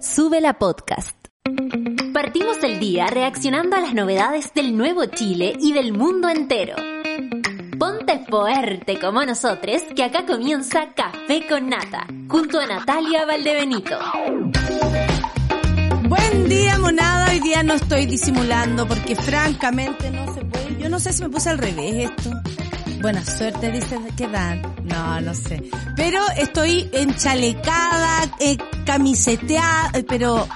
Sube la podcast. Partimos el día reaccionando a las novedades del nuevo Chile y del mundo entero. Ponte fuerte como nosotros, que acá comienza Café con Nata, junto a Natalia Valdebenito. Buen día, monada. Hoy día no estoy disimulando porque francamente no se puede. Yo no sé si me puse al revés esto. Buena suerte, dice que dan. No, no sé. Pero estoy enchalecada, eh, camiseteada, eh, pero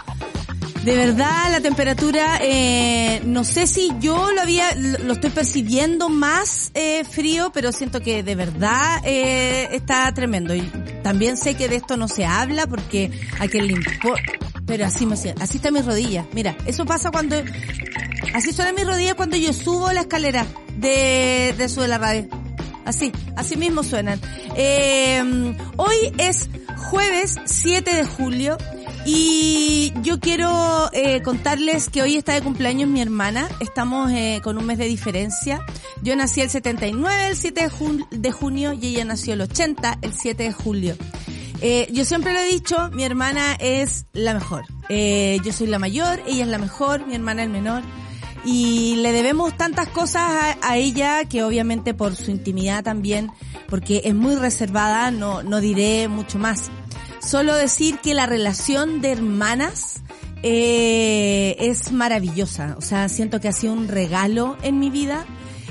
de verdad la temperatura, eh, no sé si yo lo había, lo estoy percibiendo más eh, frío, pero siento que de verdad eh, está tremendo. Y también sé que de esto no se habla porque a quien le importa. Pero así me siento, así está mi rodilla. Mira, eso pasa cuando, así suena mi rodilla cuando yo subo la escalera de, de Sube la Radio. Así, así mismo suenan. Eh, hoy es jueves 7 de julio y yo quiero eh, contarles que hoy está de cumpleaños mi hermana. Estamos eh, con un mes de diferencia. Yo nací el 79, el 7 de, jun- de junio, y ella nació el 80, el 7 de julio. Eh, yo siempre lo he dicho, mi hermana es la mejor. Eh, yo soy la mayor, ella es la mejor, mi hermana el menor. Y le debemos tantas cosas a, ella que obviamente por su intimidad también, porque es muy reservada, no, no diré mucho más. Solo decir que la relación de hermanas eh, es maravillosa. O sea, siento que ha sido un regalo en mi vida.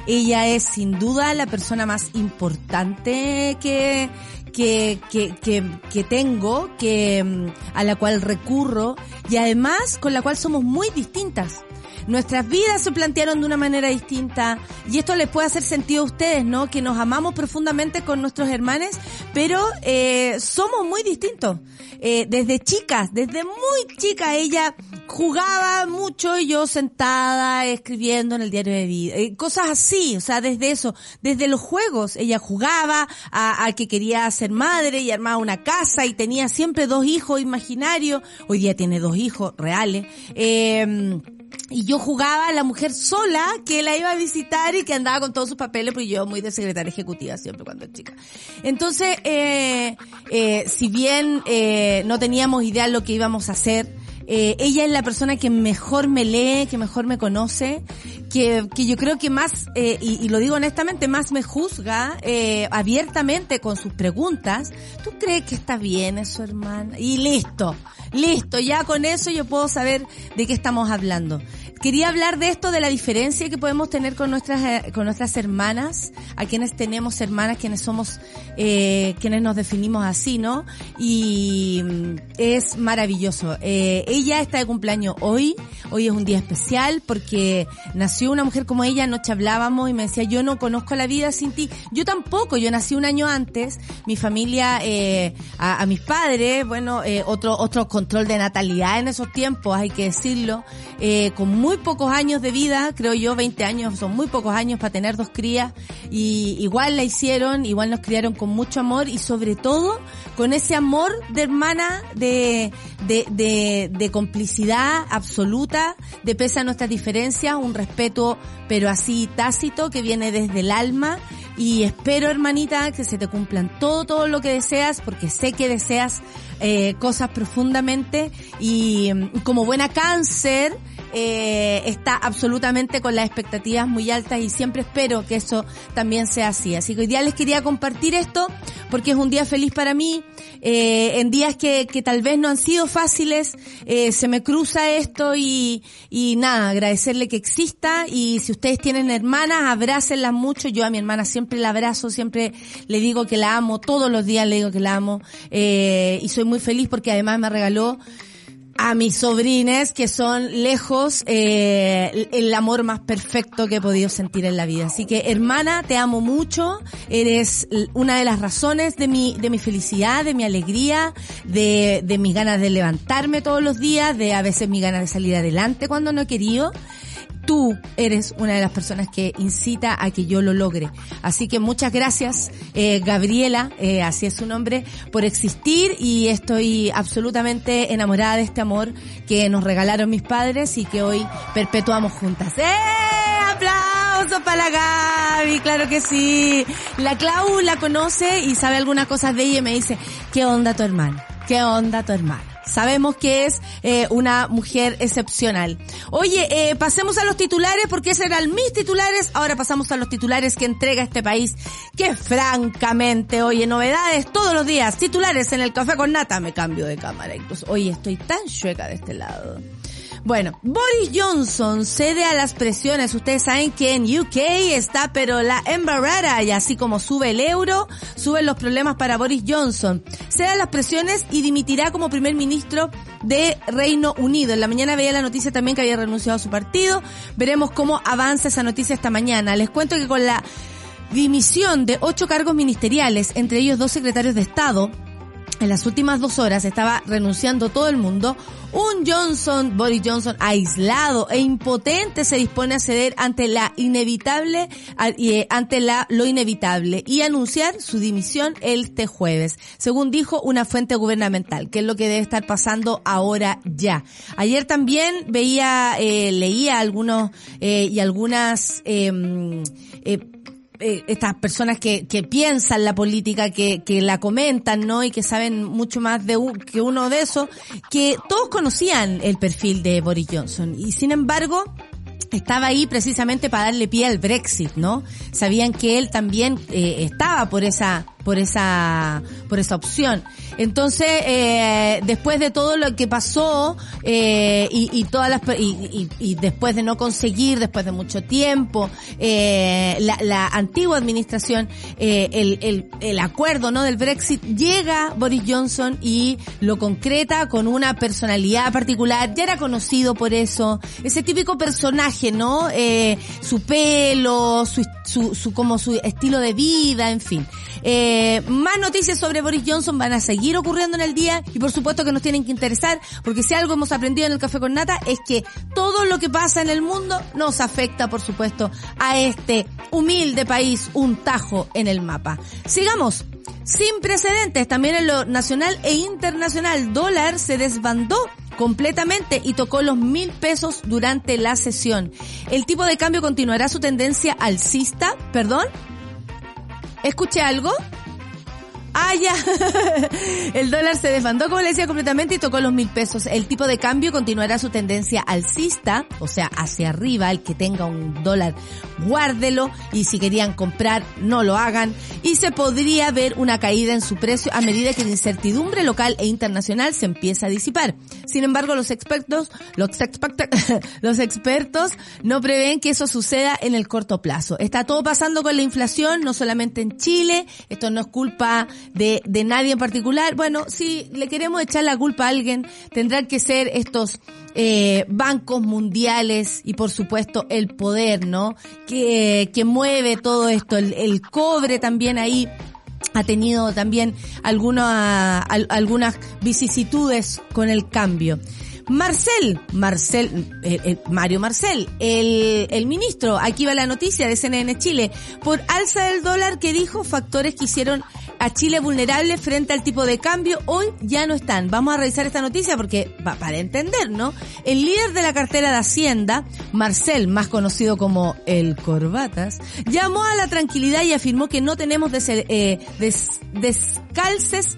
Ella es sin duda la persona más importante que, que, que, que, que tengo, que, mm, a la cual recurro y además con la cual somos muy distintas. Nuestras vidas se plantearon de una manera distinta y esto les puede hacer sentido a ustedes, ¿no? Que nos amamos profundamente con nuestros hermanos, pero eh, somos muy distintos. Eh, desde chicas, desde muy chica ella jugaba mucho y yo sentada escribiendo en el diario de vida, eh, cosas así, o sea, desde eso, desde los juegos, ella jugaba a, a que quería ser madre y armaba una casa y tenía siempre dos hijos imaginarios, hoy día tiene dos hijos reales, eh, y yo jugaba a la mujer sola que la iba a visitar y que andaba con todos sus papeles, porque yo muy de secretaria ejecutiva siempre cuando era chica. Entonces, eh, eh, si bien eh, no teníamos idea de lo que íbamos a hacer, eh, ella es la persona que mejor me lee, que mejor me conoce, que, que yo creo que más, eh, y, y lo digo honestamente, más me juzga eh, abiertamente con sus preguntas. ¿Tú crees que está bien eso, hermana? Y listo, listo, ya con eso yo puedo saber de qué estamos hablando. Quería hablar de esto, de la diferencia que podemos tener con nuestras, eh, con nuestras hermanas, a quienes tenemos hermanas, quienes somos, eh, quienes nos definimos así, ¿no? Y mm, es maravilloso. Eh, ella está de cumpleaños hoy, hoy es un día especial porque nació una mujer como ella, anoche hablábamos y me decía, yo no conozco la vida sin ti. Yo tampoco, yo nací un año antes, mi familia, eh, a, a mis padres, bueno, eh, otro, otro control de natalidad en esos tiempos, hay que decirlo, eh, con muy pocos años de vida, creo yo, 20 años, son muy pocos años para tener dos crías, y igual la hicieron, igual nos criaron con mucho amor y sobre todo con ese amor de hermana, de, de, de, de complicidad absoluta, de pese a nuestras diferencias, un respeto, pero así tácito, que viene desde el alma, y espero, hermanita, que se te cumplan todo, todo lo que deseas, porque sé que deseas eh, cosas profundamente y como buena cáncer eh, está absolutamente con las expectativas muy altas y siempre espero que eso también sea así. Así que hoy día les quería compartir esto porque es un día feliz para mí. Eh, en días que, que tal vez no han sido fáciles, eh, se me cruza esto y, y nada, agradecerle que exista y si ustedes tienen hermanas, abrácenlas mucho. Yo a mi hermana siempre la abrazo, siempre le digo que la amo, todos los días le digo que la amo eh, y soy muy feliz porque además me regaló a mis sobrines que son lejos eh, el amor más perfecto que he podido sentir en la vida. Así que hermana, te amo mucho, eres una de las razones de mi, de mi felicidad, de mi alegría, de, de mis ganas de levantarme todos los días, de a veces mi ganas de salir adelante cuando no he querido tú eres una de las personas que incita a que yo lo logre. Así que muchas gracias, eh, Gabriela, eh, así es su nombre, por existir y estoy absolutamente enamorada de este amor que nos regalaron mis padres y que hoy perpetuamos juntas. ¡Eh! ¡Aplausos para la Gaby! Claro que sí. La Clau la conoce y sabe algunas cosas de ella y me dice, ¿qué onda tu hermana? ¿Qué onda tu hermana? Sabemos que es eh, una mujer excepcional. Oye, eh, pasemos a los titulares porque esos eran mis titulares. Ahora pasamos a los titulares que entrega este país, que francamente, oye, novedades todos los días. Titulares en el café con nata. Me cambio de cámara incluso. Oye, estoy tan chueca de este lado. Bueno, Boris Johnson cede a las presiones. Ustedes saben que en UK está pero la embarrada y así como sube el euro, suben los problemas para Boris Johnson. Cede a las presiones y dimitirá como primer ministro de Reino Unido. En la mañana veía la noticia también que había renunciado a su partido. Veremos cómo avanza esa noticia esta mañana. Les cuento que con la dimisión de ocho cargos ministeriales, entre ellos dos secretarios de Estado, en las últimas dos horas estaba renunciando todo el mundo. Un Johnson, Boris Johnson, aislado e impotente, se dispone a ceder ante la inevitable, eh, ante la, lo inevitable y anunciar su dimisión este jueves, según dijo una fuente gubernamental, que es lo que debe estar pasando ahora ya. Ayer también veía, eh, leía algunos eh, y algunas em, eh, eh, estas personas que, que piensan la política, que, que la comentan, ¿no? Y que saben mucho más de que uno de esos, que todos conocían el perfil de Boris Johnson. Y sin embargo, estaba ahí precisamente para darle pie al Brexit, ¿no? Sabían que él también eh, estaba por esa por esa por esa opción. Entonces, eh, después de todo lo que pasó eh, y, y, todas las y, y, después de no conseguir, después de mucho tiempo, eh, la, la, antigua administración, eh, el, el, el, acuerdo no del Brexit llega Boris Johnson y lo concreta con una personalidad particular. Ya era conocido por eso, ese típico personaje, ¿no? Eh, su pelo, su, su, su como su estilo de vida, en fin. Eh, más noticias sobre Boris Johnson van a seguir ocurriendo en el día y por supuesto que nos tienen que interesar porque si algo hemos aprendido en el Café con Nata es que todo lo que pasa en el mundo nos afecta por supuesto a este humilde país, un tajo en el mapa. Sigamos. Sin precedentes, también en lo nacional e internacional, dólar se desbandó completamente y tocó los mil pesos durante la sesión. El tipo de cambio continuará su tendencia alcista, perdón, ¿Escuché algo? Ah, ya. el dólar se desbandó, como le decía, completamente y tocó los mil pesos. El tipo de cambio continuará su tendencia alcista, o sea, hacia arriba. El que tenga un dólar, guárdelo. Y si querían comprar, no lo hagan. Y se podría ver una caída en su precio a medida que la incertidumbre local e internacional se empieza a disipar. Sin embargo, los expertos, los, los expertos no prevén que eso suceda en el corto plazo. Está todo pasando con la inflación, no solamente en Chile. Esto no es culpa de, de nadie en particular. Bueno, si le queremos echar la culpa a alguien, tendrán que ser estos eh, bancos mundiales y por supuesto el poder, ¿no? Que, que mueve todo esto, el, el cobre también ahí ha tenido también algunas algunas vicisitudes con el cambio. Marcel, Marcel, eh, eh, Mario Marcel, el, el ministro, aquí va la noticia de CNN Chile, por alza del dólar que dijo factores que hicieron a Chile vulnerable frente al tipo de cambio, hoy ya no están. Vamos a revisar esta noticia porque, para entender, ¿no? El líder de la cartera de Hacienda, Marcel, más conocido como el Corbatas, llamó a la tranquilidad y afirmó que no tenemos des, eh, des, descalces,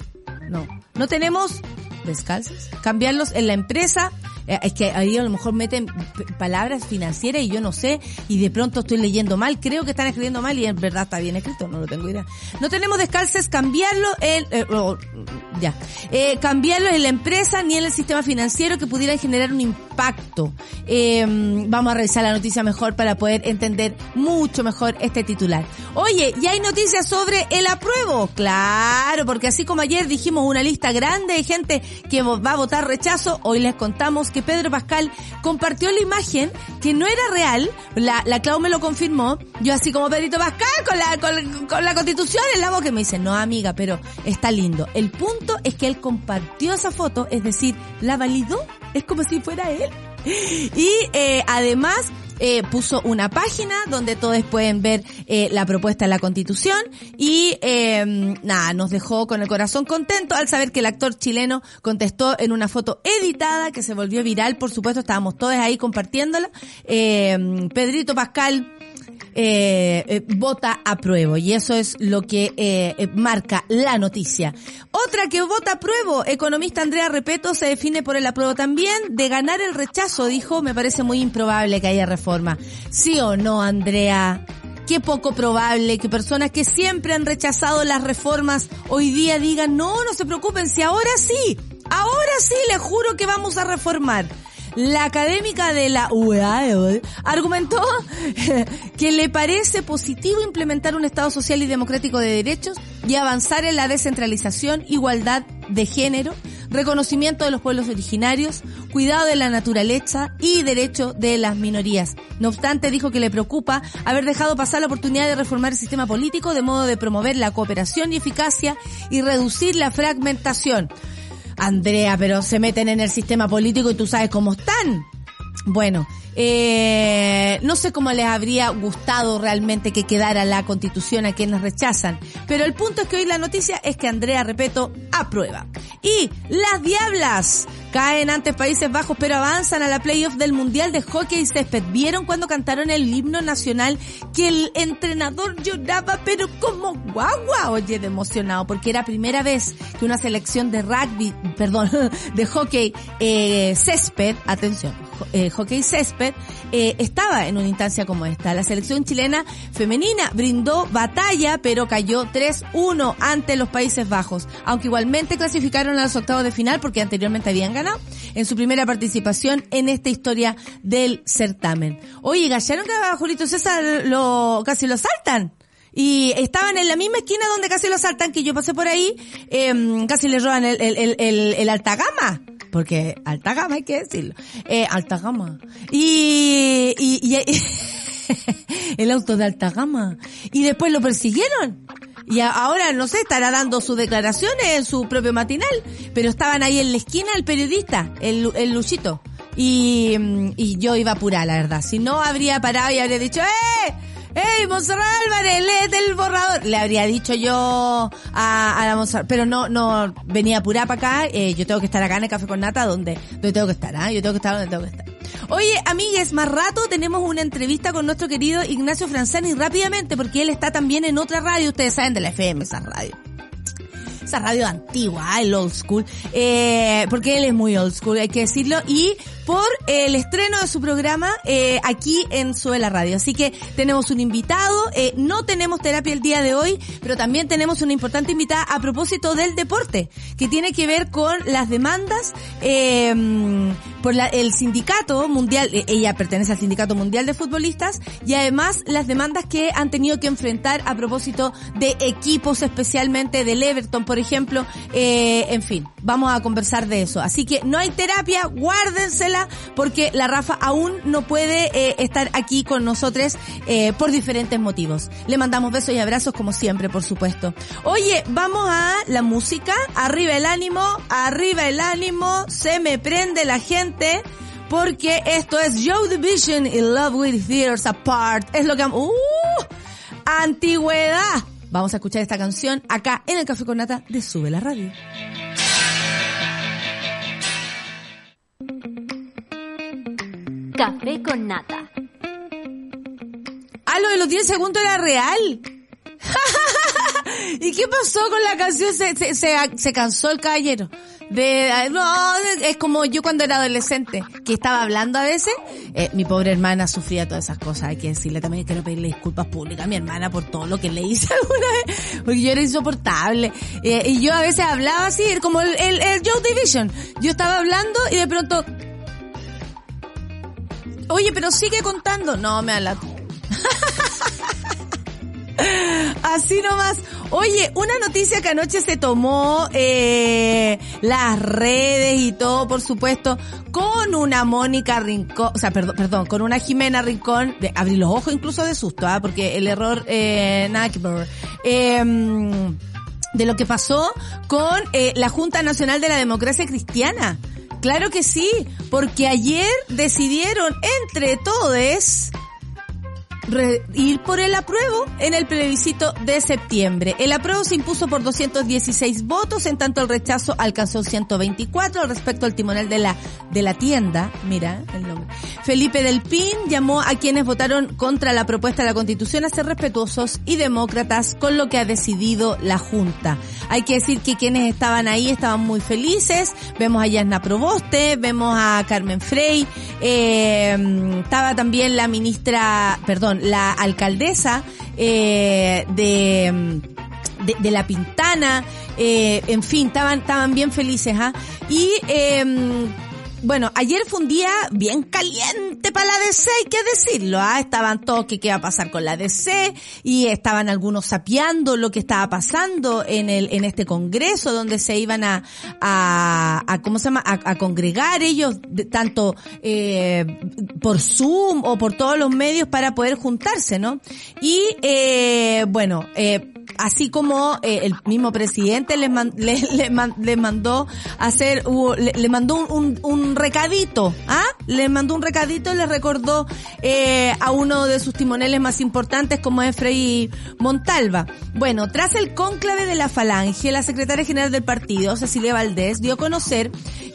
no, no tenemos descalces, cambiarlos en la empresa es que ahí a lo mejor meten palabras financieras y yo no sé, y de pronto estoy leyendo mal, creo que están escribiendo mal y en verdad está bien escrito, no lo tengo idea. No tenemos descalces, cambiarlo en, eh, oh, ya, eh, cambiarlo en la empresa ni en el sistema financiero que pudieran generar un impacto. Eh, vamos a revisar la noticia mejor para poder entender mucho mejor este titular. Oye, y hay noticias sobre el apruebo, claro, porque así como ayer dijimos una lista grande de gente que va a votar rechazo, hoy les contamos que Pedro Pascal compartió la imagen que no era real, la, la Clau me lo confirmó, yo así como Pedrito Pascal con la, con, la constitución en la boca me dice, no amiga, pero está lindo. El punto es que él compartió esa foto, es decir, la validó, es como si fuera él. Y eh, además eh, puso una página donde todos pueden ver eh, la propuesta de la constitución y eh, nada, nos dejó con el corazón contento al saber que el actor chileno contestó en una foto editada que se volvió viral, por supuesto estábamos todos ahí compartiéndola. Eh, Pedrito Pascal eh, eh, vota apruebo y eso es lo que eh, eh, marca la noticia. Otra que vota apruebo, economista Andrea Repeto se define por el apruebo también. De ganar el rechazo, dijo, me parece muy improbable que haya reforma. ¿Sí o no, Andrea? Qué poco probable que personas que siempre han rechazado las reformas hoy día digan, no, no se preocupen, si ahora sí, ahora sí, les juro que vamos a reformar. La académica de la UAE argumentó que le parece positivo implementar un Estado social y democrático de derechos y avanzar en la descentralización, igualdad de género, reconocimiento de los pueblos originarios, cuidado de la naturaleza y derecho de las minorías. No obstante, dijo que le preocupa haber dejado pasar la oportunidad de reformar el sistema político de modo de promover la cooperación y eficacia y reducir la fragmentación. Andrea, pero se meten en el sistema político y tú sabes cómo están. Bueno, eh, no sé cómo les habría gustado realmente que quedara la constitución a quienes rechazan, pero el punto es que hoy la noticia es que Andrea, repito, aprueba. Y las diablas caen ante Países Bajos, pero avanzan a la playoff del Mundial de Hockey y Césped. ¿Vieron cuando cantaron el himno nacional que el entrenador lloraba, pero como guagua? Oye, de emocionado, porque era primera vez que una selección de rugby, perdón, de hockey eh, césped, atención, eh, hockey césped, eh, estaba en una instancia como esta. La selección chilena femenina brindó batalla, pero cayó 3-1 ante los Países Bajos, aunque igualmente clasificaron a los octavos de final porque anteriormente habían ganado en su primera participación en esta historia del certamen. Oye, ¿gallaron que a César lo, casi lo saltan? Y estaban en la misma esquina donde casi lo saltan, que yo pasé por ahí, eh, casi le roban el, el, el alta gama. Porque alta gama hay que decirlo. Eh, alta gama. Y, y, y el auto de alta gama. Y después lo persiguieron. Y ahora, no sé, estará dando sus declaraciones en su propio matinal, pero estaban ahí en la esquina el periodista, el, el Luchito. Y, y yo iba apurada, la verdad. Si no, habría parado y habría dicho, ¡eh! ¡Ey, Monserrat Álvarez, léete el borrador! Le habría dicho yo a, la Monserrat, pero no, no, venía apurada para acá, eh, yo tengo que estar acá en el Café con Nata, donde, donde tengo que estar, ¿ah? Yo tengo que estar donde tengo que estar. Oye, amigues, más rato tenemos una entrevista con nuestro querido Ignacio Franzani rápidamente, porque él está también en otra radio, ustedes saben de la FM, esa radio esa radio antigua, el old school, eh, porque él es muy old school, hay que decirlo, y por el estreno de su programa eh, aquí en Suela Radio. Así que tenemos un invitado, eh, no tenemos terapia el día de hoy, pero también tenemos una importante invitada a propósito del deporte, que tiene que ver con las demandas eh, por la, el sindicato mundial, eh, ella pertenece al sindicato mundial de futbolistas, y además las demandas que han tenido que enfrentar a propósito de equipos, especialmente del Everton, por ejemplo, eh, en fin, vamos a conversar de eso. Así que no hay terapia, porque la Rafa aún no puede eh, estar aquí con nosotros eh, por diferentes motivos. Le mandamos besos y abrazos como siempre, por supuesto. Oye, vamos a la música. Arriba el ánimo, arriba el ánimo, se me prende la gente. Porque esto es Joe Division y Love with Fears Apart. Es lo que... ¡Uh! Antigüedad. Vamos a escuchar esta canción acá en el Café con Nata de Sube la Radio. Café con nata. Ah, lo de los 10 segundos era real. ¿Y qué pasó con la canción? Se, se, se, cansó el caballero. No, es como yo cuando era adolescente, que estaba hablando a veces, eh, mi pobre hermana sufría todas esas cosas, hay que decirle también, quiero pedirle disculpas públicas a mi hermana por todo lo que le hice alguna vez, porque yo era insoportable, eh, y yo a veces hablaba así, como el, el Joe Division, yo estaba hablando y de pronto, oye, pero sigue contando, no, me habla Así nomás. Oye, una noticia que anoche se tomó eh, las redes y todo, por supuesto, con una Mónica Rincón, o sea, perdón, perdón, con una Jimena Rincón, de abrir los ojos incluso de susto, ¿ah? porque el error, eh, ver. Eh, de lo que pasó con eh, la Junta Nacional de la Democracia Cristiana. Claro que sí, porque ayer decidieron entre todos ir por el apruebo en el plebiscito de septiembre. El apruebo se impuso por 216 votos, en tanto el rechazo alcanzó 124 respecto al timonel de la de la tienda, mira el nombre. Felipe del Pin llamó a quienes votaron contra la propuesta de la Constitución a ser respetuosos y demócratas con lo que ha decidido la Junta. Hay que decir que quienes estaban ahí estaban muy felices. Vemos a Yasna Proboste, vemos a Carmen Frey, eh, estaba también la ministra, perdón, la alcaldesa eh, de, de, La Pintana, eh, en fin, estaban, estaban bien felices, ¿ah? Y eh, bueno, ayer fue un día bien caliente para la DC, hay que decirlo, ¿ah? Estaban todos que qué va a pasar con la DC y estaban algunos sapeando lo que estaba pasando en el, en este congreso donde se iban a, a, a ¿cómo se llama? A, congregar ellos, tanto, eh, por Zoom o por todos los medios para poder juntarse, ¿no? Y, eh, bueno, eh, así como eh, el mismo presidente les, le, le, mandó hacer, le, le mandó un, un, recadito, ¿ah? Le mandó un recadito y le recordó eh, a uno de sus timoneles más importantes como es Frei Montalva. Bueno, tras el cónclave de la Falange, la secretaria general del partido, Cecilia Valdés, dio a conocer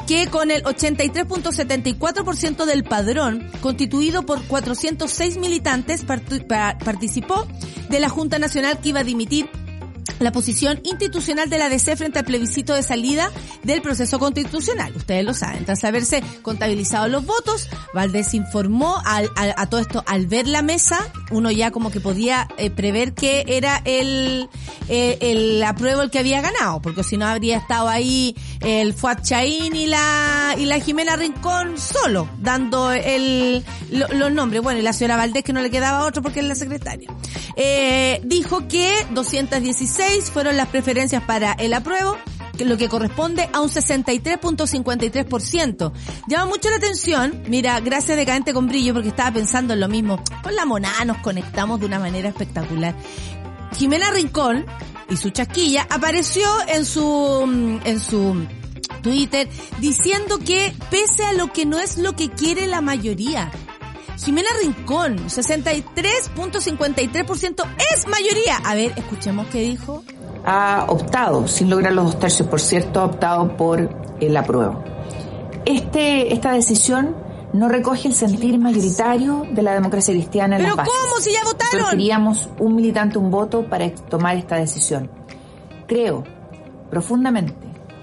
que con el 83.74% del padrón, constituido por 406 militantes, participó de la Junta Nacional que iba a dimitir la posición institucional de la DC frente al plebiscito de salida del proceso constitucional. Ustedes lo saben. Tras haberse contabilizado los votos, Valdés informó a todo esto al ver la mesa, uno ya como que podía eh, prever que era el, eh, el apruebo el que había ganado, porque si no habría estado ahí el Fuad Chaín y la, y la Jimena Rincón solo, dando el, los nombres. Bueno, y la señora Valdés que no le quedaba otro porque es la secretaria. Eh, dijo que 216 fueron las preferencias para el apruebo, lo que corresponde a un 63.53%. Llama mucho la atención, mira, gracias Decadente con Brillo, porque estaba pensando en lo mismo. Con la monada nos conectamos de una manera espectacular. Jimena Rincón y su chasquilla apareció en su, en su Twitter diciendo que pese a lo que no es lo que quiere la mayoría, Jimena Rincón, 63.53% es mayoría. A ver, escuchemos qué dijo. Ha optado, sin lograr los dos tercios, por cierto, ha optado por el apruebo. Este, esta decisión no recoge el sentir mayoritario de la democracia cristiana en ¿Pero cómo? Si ya votaron. Queríamos un militante, un voto para tomar esta decisión. Creo profundamente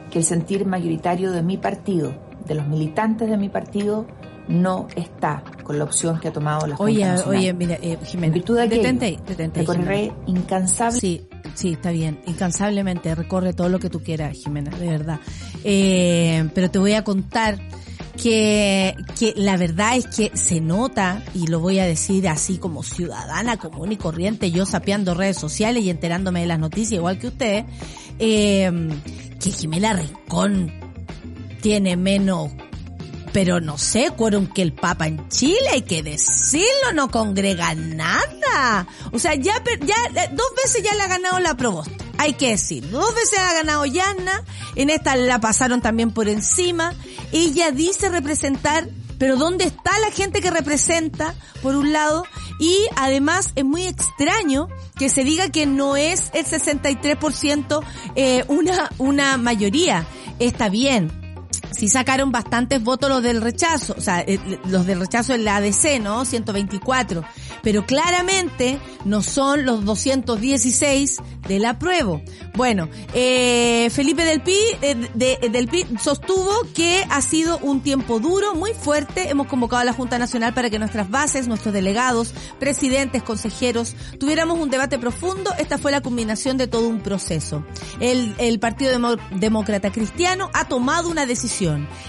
que el sentir mayoritario de mi partido, de los militantes de mi partido, no está con la opción que ha tomado la Oye, oye, mira, eh, Jimena. En virtud de detente, detente, recorreré incansable. Sí, sí, está bien. Incansablemente recorre todo lo que tú quieras, Jimena, de verdad. Eh, pero te voy a contar que, que la verdad es que se nota, y lo voy a decir así como ciudadana común y corriente, yo sapeando redes sociales y enterándome de las noticias igual que ustedes, eh, que Jimena Rincón tiene menos pero no sé, quórum que el Papa en Chile, hay que decirlo, no congrega nada. O sea, ya, ya eh, dos veces ya le ha ganado la provosta, hay que decirlo. Dos veces ha ganado Yana, en esta la pasaron también por encima. Ella dice representar pero ¿dónde está la gente que representa, por un lado? Y además es muy extraño que se diga que no es el 63% eh, una, una mayoría. Está bien, sí sacaron bastantes votos los del rechazo, o sea, eh, los del rechazo en la ADC, ¿no? 124. Pero claramente no son los 216 del apruebo. Bueno, eh, Felipe del Pi, eh, del Pi sostuvo que ha sido un tiempo duro, muy fuerte. Hemos convocado a la Junta Nacional para que nuestras bases, nuestros delegados, presidentes, consejeros, tuviéramos un debate profundo. Esta fue la culminación de todo un proceso. El, el Partido Demócrata Cristiano ha tomado una decisión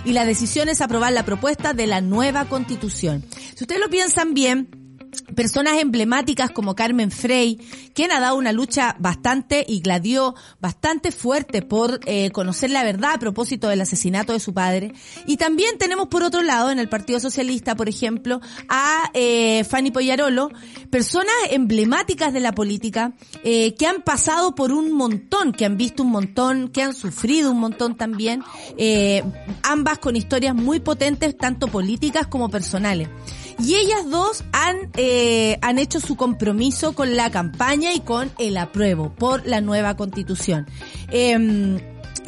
y la decisión es aprobar la propuesta de la nueva constitución. Si ustedes lo piensan bien, personas emblemáticas como Carmen Frey, quien ha dado una lucha bastante y gladió bastante fuerte por eh, conocer la verdad a propósito del asesinato de su padre. Y también tenemos por otro lado en el Partido Socialista, por ejemplo, a eh, Fanny Poyarolo, personas emblemáticas de la política eh, que han pasado por un montón, que han visto un montón, que han sufrido un montón también, ambas con historias muy potentes, tanto políticas como personales. Y ellas dos han, eh, han hecho su compromiso con la campaña y con el apruebo por la nueva constitución. Em,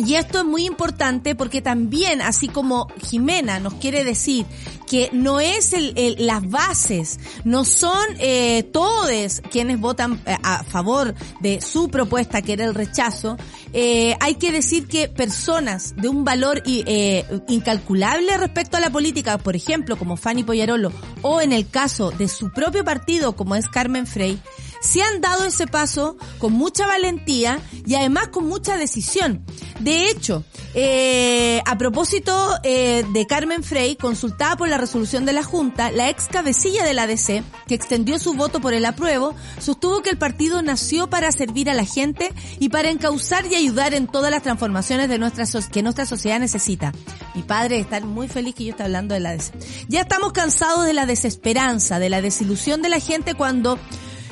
y esto es muy importante porque también, así como Jimena nos quiere decir que no es el, las bases, no son eh, todos quienes votan eh, a favor de su propuesta, que era el rechazo, eh, hay que decir que personas de un valor eh, incalculable respecto a la política, por ejemplo, como Fanny Poyarolo, o en el caso de su propio partido, como es Carmen Frey, se han dado ese paso con mucha valentía y además con mucha decisión. De hecho, eh, a propósito eh, de Carmen Frey, consultada por la resolución de la Junta, la ex cabecilla de la que extendió su voto por el apruebo, sostuvo que el partido nació para servir a la gente y para encauzar y ayudar en todas las transformaciones de nuestra que nuestra sociedad necesita. Mi padre está muy feliz que yo esté hablando de la. Ya estamos cansados de la desesperanza, de la desilusión de la gente cuando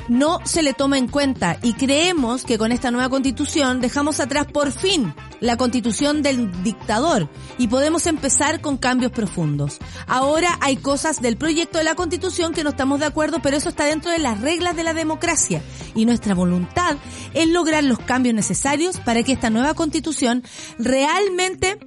no se le toma en cuenta y creemos que con esta nueva constitución dejamos atrás por fin la constitución del dictador y podemos empezar con cambios profundos. Ahora hay cosas del proyecto de la constitución que no estamos de acuerdo, pero eso está dentro de las reglas de la democracia y nuestra voluntad es lograr los cambios necesarios para que esta nueva constitución realmente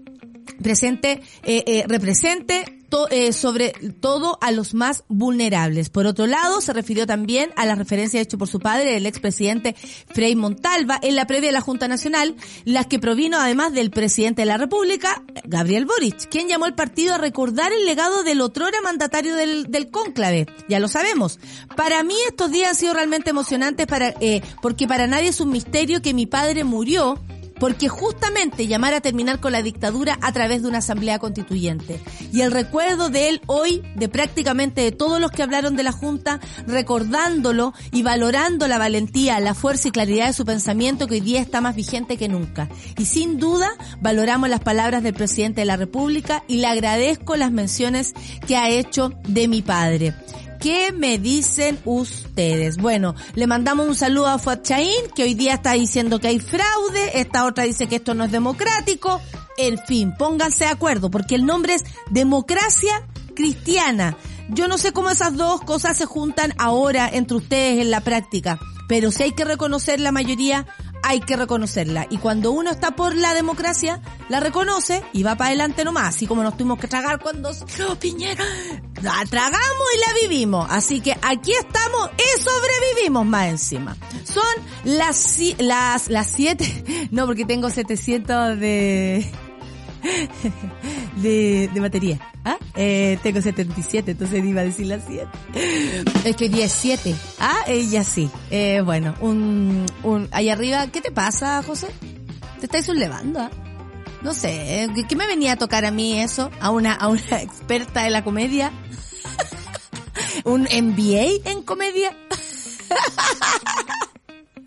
presente, eh, eh, represente eh, sobre todo a los más vulnerables. Por otro lado, se refirió también a la referencia hecha por su padre, el expresidente Frei Montalva, en la previa de la Junta Nacional, las que provino además del presidente de la República, Gabriel Boric, quien llamó al partido a recordar el legado del otrora mandatario del, del cónclave. Ya lo sabemos. Para mí estos días han sido realmente emocionantes para, eh, porque para nadie es un misterio que mi padre murió porque justamente llamar a terminar con la dictadura a través de una asamblea constituyente. Y el recuerdo de él hoy, de prácticamente de todos los que hablaron de la Junta, recordándolo y valorando la valentía, la fuerza y claridad de su pensamiento que hoy día está más vigente que nunca. Y sin duda valoramos las palabras del presidente de la República y le agradezco las menciones que ha hecho de mi padre. ¿Qué me dicen ustedes? Bueno, le mandamos un saludo a Fuad Chaín, que hoy día está diciendo que hay fraude, esta otra dice que esto no es democrático. En fin, pónganse de acuerdo, porque el nombre es Democracia Cristiana. Yo no sé cómo esas dos cosas se juntan ahora entre ustedes en la práctica, pero si hay que reconocer la mayoría, hay que reconocerla. Y cuando uno está por la democracia, la reconoce y va para adelante nomás. Así como nos tuvimos que tragar cuando oh, Piñera. La tragamos y la vivimos. Así que aquí estamos y sobrevivimos más encima. Son las, las, las siete. No, porque tengo 700 de, de, de batería. ¿Ah? Eh, tengo 77, entonces iba a decir las 7. Es que 17. Ah, ella sí. Eh, bueno, un, un, ahí arriba, ¿qué te pasa, José? ¿Te estáis sublevando? Ah? No sé, ¿qué me venía a tocar a mí eso? A una, a una experta de la comedia. ¿Un MBA en comedia?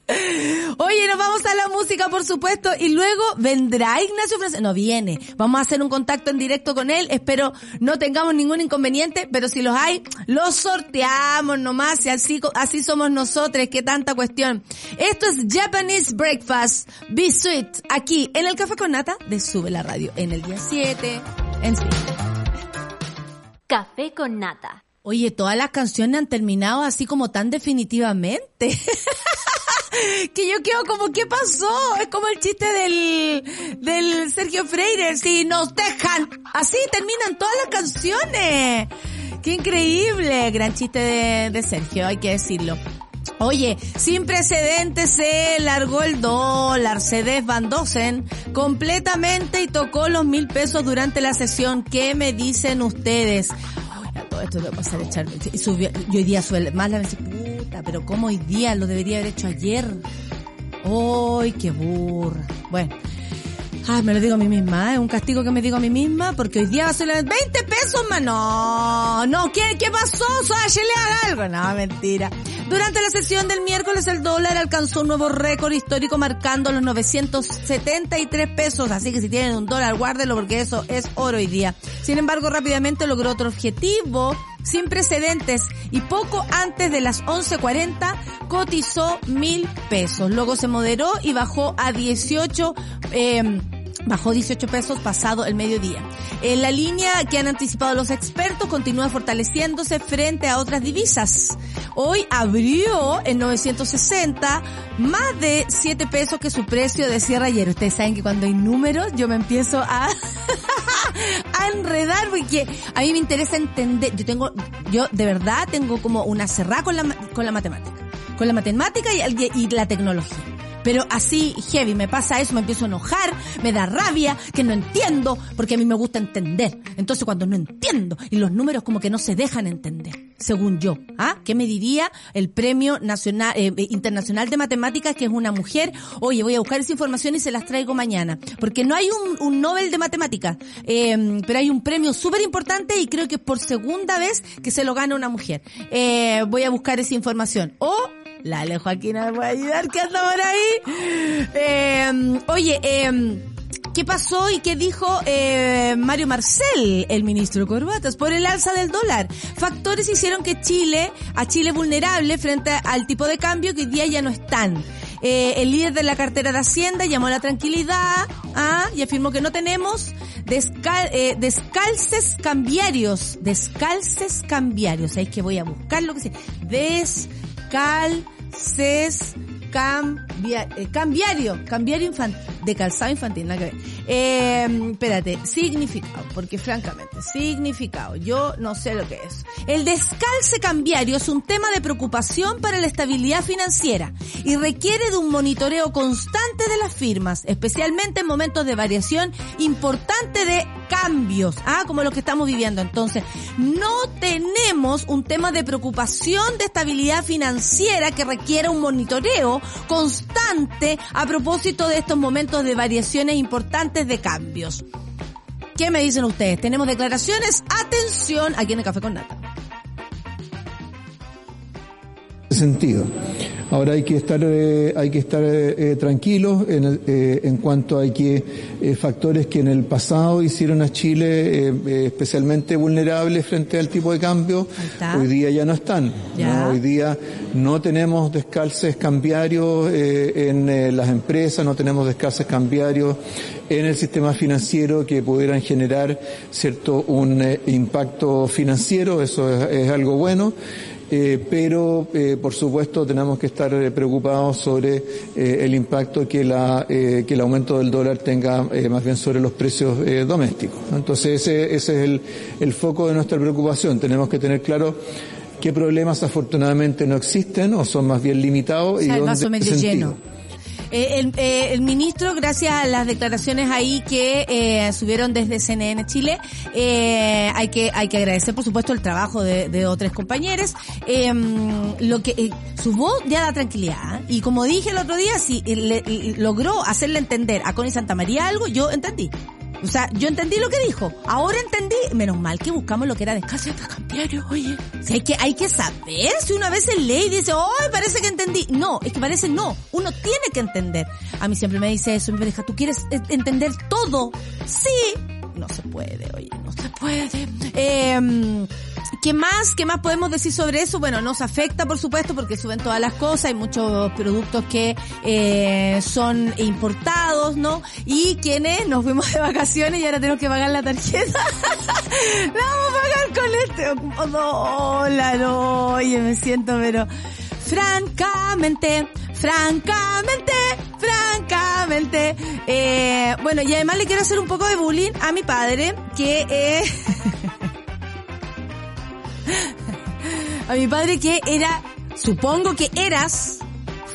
Oye, nos vamos a la música, por supuesto, y luego vendrá Ignacio Francisco. No viene. Vamos a hacer un contacto en directo con él. Espero no tengamos ningún inconveniente, pero si los hay, los sorteamos nomás. Y así, así somos nosotros. Qué tanta cuestión. Esto es Japanese Breakfast. Be Sweet. Aquí en el Café con Nata de Sube la Radio. En el día 7. En sí. Café con Nata. Oye, todas las canciones han terminado así como tan definitivamente. que yo quedo como, ¿qué pasó? Es como el chiste del, del Sergio Freire, si nos dejan. Así terminan todas las canciones. Qué increíble, gran chiste de, de Sergio, hay que decirlo. Oye, sin precedentes se largó el dólar, se desbandosen completamente y tocó los mil pesos durante la sesión. ¿Qué me dicen ustedes? todo esto debe pasar a echar. Subió, yo hoy día suele, más la vez, pero ¿cómo hoy día? Lo debería haber hecho ayer. ¡Ay, qué burra! Bueno. Ah, me lo digo a mí misma, es un castigo que me digo a mí misma, porque hoy día va a ser 20 pesos más. No, no, ¿qué, qué pasó? ¿Se le haga algo? No, mentira. Durante la sesión del miércoles el dólar alcanzó un nuevo récord histórico marcando los 973 pesos, así que si tienen un dólar guárdenlo porque eso es oro hoy día. Sin embargo, rápidamente logró otro objetivo sin precedentes y poco antes de las 11.40 cotizó mil pesos. Luego se moderó y bajó a 18 eh, Bajó 18 pesos pasado el mediodía. En la línea que han anticipado los expertos continúa fortaleciéndose frente a otras divisas. Hoy abrió en 960 más de 7 pesos que su precio de cierre ayer. Ustedes saben que cuando hay números yo me empiezo a, enredar porque a mí me interesa entender. Yo tengo, yo de verdad tengo como una cerrada con la, con la matemática. Con la matemática y, y la tecnología pero así heavy, me pasa eso, me empiezo a enojar, me da rabia, que no entiendo, porque a mí me gusta entender. Entonces cuando no entiendo y los números como que no se dejan entender, según yo, ¿ah? ¿Qué me diría el Premio Nacional eh, Internacional de Matemáticas, que es una mujer? Oye, voy a buscar esa información y se las traigo mañana, porque no hay un, un Nobel de Matemáticas, eh, pero hay un premio súper importante y creo que por segunda vez que se lo gana una mujer. Eh, voy a buscar esa información. O la Ale Joaquina me puede ayudar, que anda por ahí. Eh, oye, eh, ¿qué pasó y qué dijo eh, Mario Marcel, el ministro Corbatas, por el alza del dólar? Factores hicieron que Chile, a Chile vulnerable frente al tipo de cambio que hoy día ya no están. Eh, el líder de la cartera de Hacienda llamó a la tranquilidad ¿ah? y afirmó que no tenemos descal, eh, descalces cambiarios. Descalces cambiarios. Es que voy a buscar lo que sea. Descal CES eh, cambiario, cambiario infantil, de calzado infantil, nada que ver. Eh, espérate, significado, porque francamente, significado, yo no sé lo que es. El descalce cambiario es un tema de preocupación para la estabilidad financiera y requiere de un monitoreo constante de las firmas, especialmente en momentos de variación importante de cambios, ah, como lo que estamos viviendo. Entonces, no tenemos un tema de preocupación de estabilidad financiera que requiera un monitoreo constante a propósito de estos momentos de variaciones importantes de cambios. ¿Qué me dicen ustedes? Tenemos declaraciones. Atención aquí en el Café con Nata. sentido. Ahora hay que estar, eh, hay que estar eh, tranquilos en, el, eh, en cuanto a que eh, factores que en el pasado hicieron a Chile eh, especialmente vulnerable frente al tipo de cambio, hoy día ya no están. ¿no? Hoy día no tenemos descalces cambiarios en las empresas, no tenemos descalces cambiarios en el sistema financiero que pudieran generar cierto un impacto financiero, eso es, es algo bueno. Eh, pero eh, por supuesto tenemos que estar preocupados sobre eh, el impacto que la que el aumento del dólar tenga más bien sobre los precios domésticos. Entonces ese, ese es el, el foco de nuestra preocupación. Tenemos que tener claro qué problemas afortunadamente no existen o son más bien limitados o sea, y dónde. Eh, el, eh, el, ministro, gracias a las declaraciones ahí que eh, subieron desde CNN Chile, eh, hay que hay que agradecer, por supuesto, el trabajo de, otros compañeros. Em, lo que eh, su voz ya da tranquilidad y como dije el otro día, si le, le, logró hacerle entender a Connie Santa María algo, yo entendí. O sea, yo entendí lo que dijo. Ahora entendí. Menos mal que buscamos lo que era descanso de cambiario, oye. Si hay que, hay que saber. Si una vez es ley dice, ¡ay, parece que entendí! No, es que parece no. Uno tiene que entender. A mí siempre me dice eso, me deja, ¿tú quieres entender todo? Sí. No se puede, oye, no se puede. Eh, ¿Qué más? ¿Qué más podemos decir sobre eso? Bueno, nos afecta, por supuesto, porque suben todas las cosas, hay muchos productos que eh, son importados, ¿no? Y quienes nos fuimos de vacaciones y ahora tenemos que pagar la tarjeta. la vamos a pagar con este dólar. Oye, me siento, pero francamente, francamente, francamente. Eh, bueno, y además le quiero hacer un poco de bullying a mi padre, que eh, a mi padre que era, supongo que eras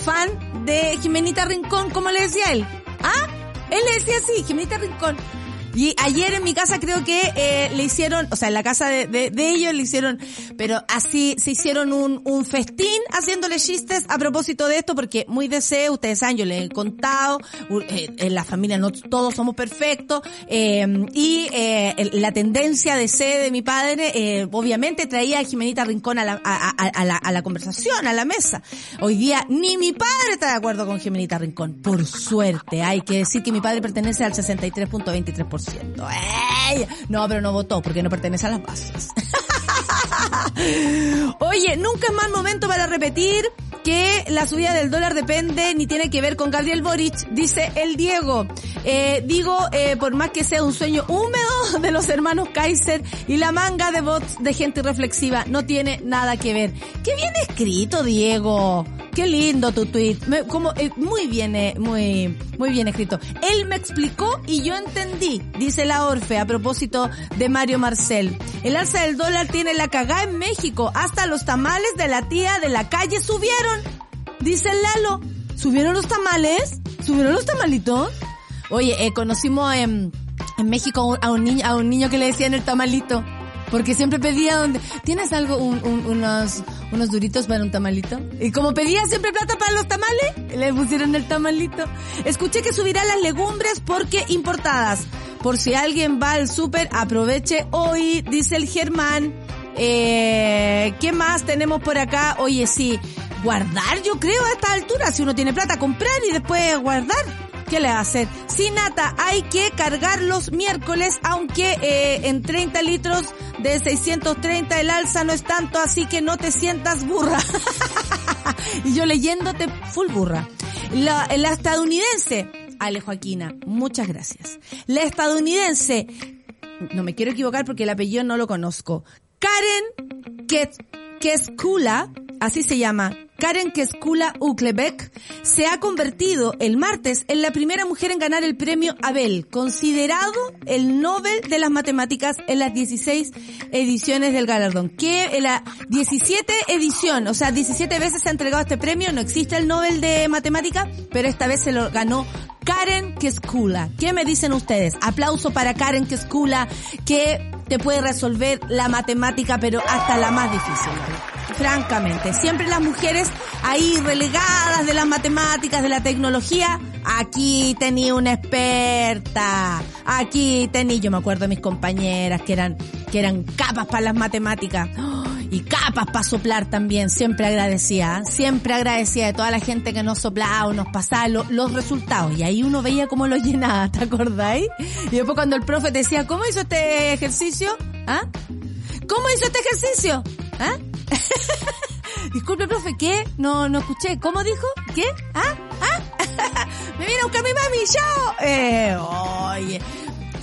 fan de Jimenita Rincón, como le decía él. ¿Ah? Él le decía así, Jimenita Rincón. Y ayer en mi casa creo que eh, le hicieron, o sea, en la casa de, de, de, ellos le hicieron, pero así se hicieron un, un festín haciéndole chistes a propósito de esto, porque muy deseo, ustedes saben, yo les he contado, eh, en la familia no todos somos perfectos, eh, y la tendencia de ser de mi padre, eh, obviamente traía a Jimenita Rincón a la, a, a, a, la, a la conversación, a la mesa. Hoy día ni mi padre está de acuerdo con Jimenita Rincón, por suerte. Hay que decir que mi padre pertenece al 63.23%. ¡Ey! No, pero no votó porque no pertenece a las bases. Oye, nunca es mal momento para repetir que la subida del dólar depende ni tiene que ver con Gabriel Boric, dice el Diego. Eh, digo, eh, por más que sea un sueño húmedo de los hermanos Kaiser y la manga de bots de gente reflexiva, no tiene nada que ver. Qué bien escrito, Diego. Qué lindo tu tweet. Como, eh, muy bien, eh, muy, muy bien escrito. Él me explicó y yo entendí, dice la Orfe a propósito de Mario Marcel. El alza del dólar tiene la cagá en México. Hasta los tamales de la tía de la calle subieron. Dice el Lalo. ¿Subieron los tamales? ¿Subieron los tamalitos? Oye, eh, conocimos en, en México a un, a un niño, a un niño que le decían el tamalito. Porque siempre pedía donde, ¿tienes algo, un- un- unos, unos duritos para un tamalito? Y como pedía siempre plata para los tamales, le pusieron el tamalito. Escuché que subirá las legumbres porque importadas. Por si alguien va al súper, aproveche hoy, dice el Germán. Eh, ¿qué más tenemos por acá? Oye, sí, guardar yo creo a esta altura. Si uno tiene plata, comprar y después guardar. ¿Qué le va a hacer? Sin nata, hay que cargar los miércoles, aunque eh, en 30 litros de 630 el alza no es tanto, así que no te sientas burra. y yo leyéndote full burra. La, la estadounidense, Ale Joaquina, muchas gracias. La estadounidense, no me quiero equivocar porque el apellido no lo conozco. Karen Kes- Keskula, así se llama, Karen Keskula Uklebek, se ha convertido el martes en la primera mujer en ganar el premio Abel, considerado el Nobel de las Matemáticas en las 16 ediciones del galardón. Que en la 17 edición, o sea, 17 veces se ha entregado este premio, no existe el Nobel de Matemáticas, pero esta vez se lo ganó Karen Keskula. ¿Qué me dicen ustedes? Aplauso para Karen Keskula, que te puede resolver la matemática, pero hasta la más difícil. Francamente, siempre las mujeres ahí relegadas de las matemáticas, de la tecnología, aquí tenía una experta, aquí tenía, yo me acuerdo de mis compañeras que eran, que eran capas para las matemáticas. ¡Oh! Y capas para soplar también, siempre agradecía, siempre agradecía de toda la gente que nos soplaba o nos pasaba lo- los resultados. Y ahí uno veía cómo lo llenaba, ¿te acordáis? Y después cuando el profe decía, ¿cómo hizo este ejercicio? ¿Ah? ¿Cómo hizo este ejercicio? ¿Ah? Disculpe, profe, ¿qué? No, no escuché. ¿Cómo dijo? ¿Qué? ¿Ah? ¿Ah? Me viene a buscar mi mami, chao. Eh, oye.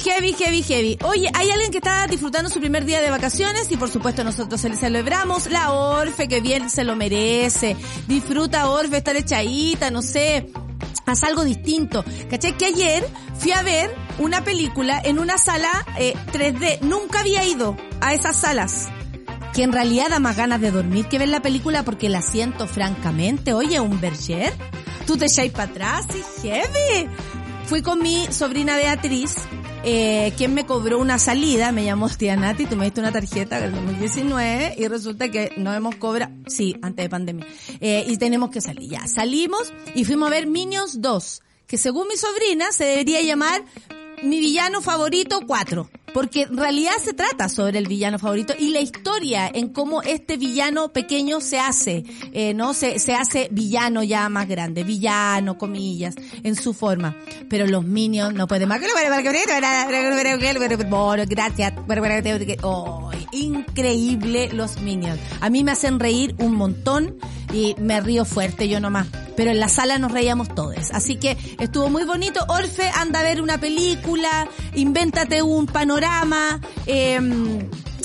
Heavy, heavy, heavy. Oye, hay alguien que está disfrutando su primer día de vacaciones y por supuesto nosotros se le celebramos. La Orfe, que bien se lo merece. Disfruta, Orfe, estar echadita, no sé. Haz algo distinto. ¿Caché? Que ayer fui a ver una película en una sala eh, 3D. Nunca había ido a esas salas que en realidad da más ganas de dormir que ver la película porque la siento francamente. Oye, un Berger, tú te echáis para atrás y heavy. Fui con mi sobrina Beatriz, eh, quien me cobró una salida, me llamó tía Nati, tú me diste una tarjeta del 2019 y resulta que no hemos cobrado, sí, antes de pandemia, eh, y tenemos que salir. Ya, salimos y fuimos a ver Minions 2, que según mi sobrina se debería llamar mi villano favorito 4. Porque en realidad se trata sobre el villano favorito y la historia en cómo este villano pequeño se hace, eh, ¿no? Se, se hace villano ya más grande, villano, comillas, en su forma. Pero los minions no pueden más. Bueno, gracias. Oh, increíble los minions. A mí me hacen reír un montón y me río fuerte yo nomás. Pero en la sala nos reíamos todos. Así que estuvo muy bonito. Orfe, anda a ver una película, invéntate un panorama, eh,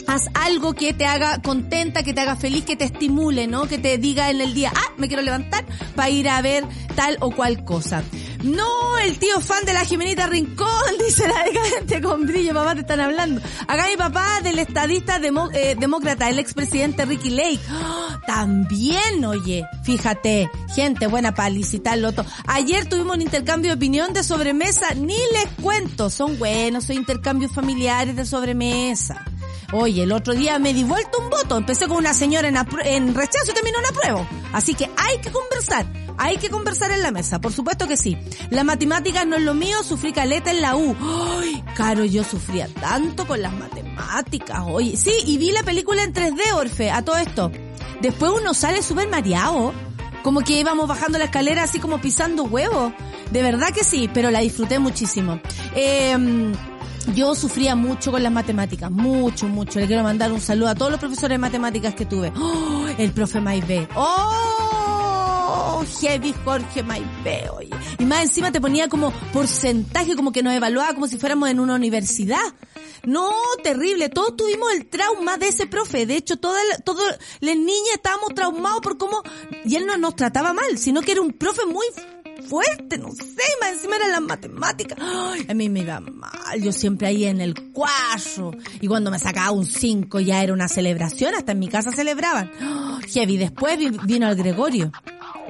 haz algo que te haga contenta, que te haga feliz, que te estimule, ¿no? Que te diga en el día, ah, me quiero levantar para ir a ver tal o cual cosa. No, el tío fan de la Jimenita Rincón, dice la decadente con brillo, papá, te están hablando. Acá mi papá del estadista demo- eh, demócrata, el expresidente Ricky Lake. También, oye, fíjate, gente buena para licitarlo todo. Ayer tuvimos un intercambio de opinión de sobremesa, ni les cuento, son buenos, son intercambios familiares de sobremesa. Oye, el otro día me di vuelta un voto. Empecé con una señora en, en rechazo y terminó en apruebo. Así que hay que conversar. Hay que conversar en la mesa. Por supuesto que sí. Las matemáticas no es lo mío. Sufrí caleta en la U. Ay, caro, yo sufría tanto con las matemáticas. Oye, sí, y vi la película en 3D, Orfe, a todo esto. Después uno sale súper mareado. Como que íbamos bajando la escalera así como pisando huevos. De verdad que sí, pero la disfruté muchísimo. Eh, yo sufría mucho con las matemáticas, mucho, mucho. Le quiero mandar un saludo a todos los profesores de matemáticas que tuve. ¡Oh! el profe Maibé. ¡Oh! Heavy Jorge Maipé, oye. Y más encima te ponía como porcentaje, como que nos evaluaba como si fuéramos en una universidad. No, terrible. Todos tuvimos el trauma de ese profe. De hecho, todas todas las niñas estábamos traumados por cómo... Y él no nos trataba mal, sino que era un profe muy fuerte, no sé, más encima era las matemáticas. Ay, a mí me iba mal, yo siempre ahí en el cuatro. Y cuando me sacaba un 5 ya era una celebración, hasta en mi casa celebraban. heavy, después vino el Gregorio.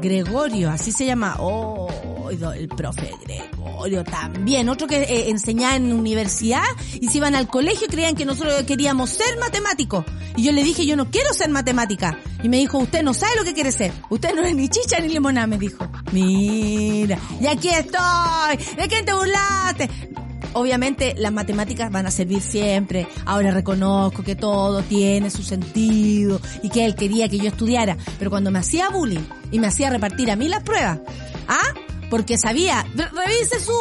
Gregorio, así se llama. Oh, el profe Gregorio también. Otro que eh, enseñaba en universidad y se iban al colegio y creían que nosotros queríamos ser matemáticos. Y yo le dije, yo no quiero ser matemática. Y me dijo, usted no sabe lo que quiere ser. Usted no es ni chicha ni limonada, me dijo. Mira, y aquí estoy. ¿De quién te burlaste? Obviamente las matemáticas van a servir siempre. Ahora reconozco que todo tiene su sentido y que él quería que yo estudiara. Pero cuando me hacía bullying y me hacía repartir a mí las pruebas, ¿ah? Porque sabía, revise su,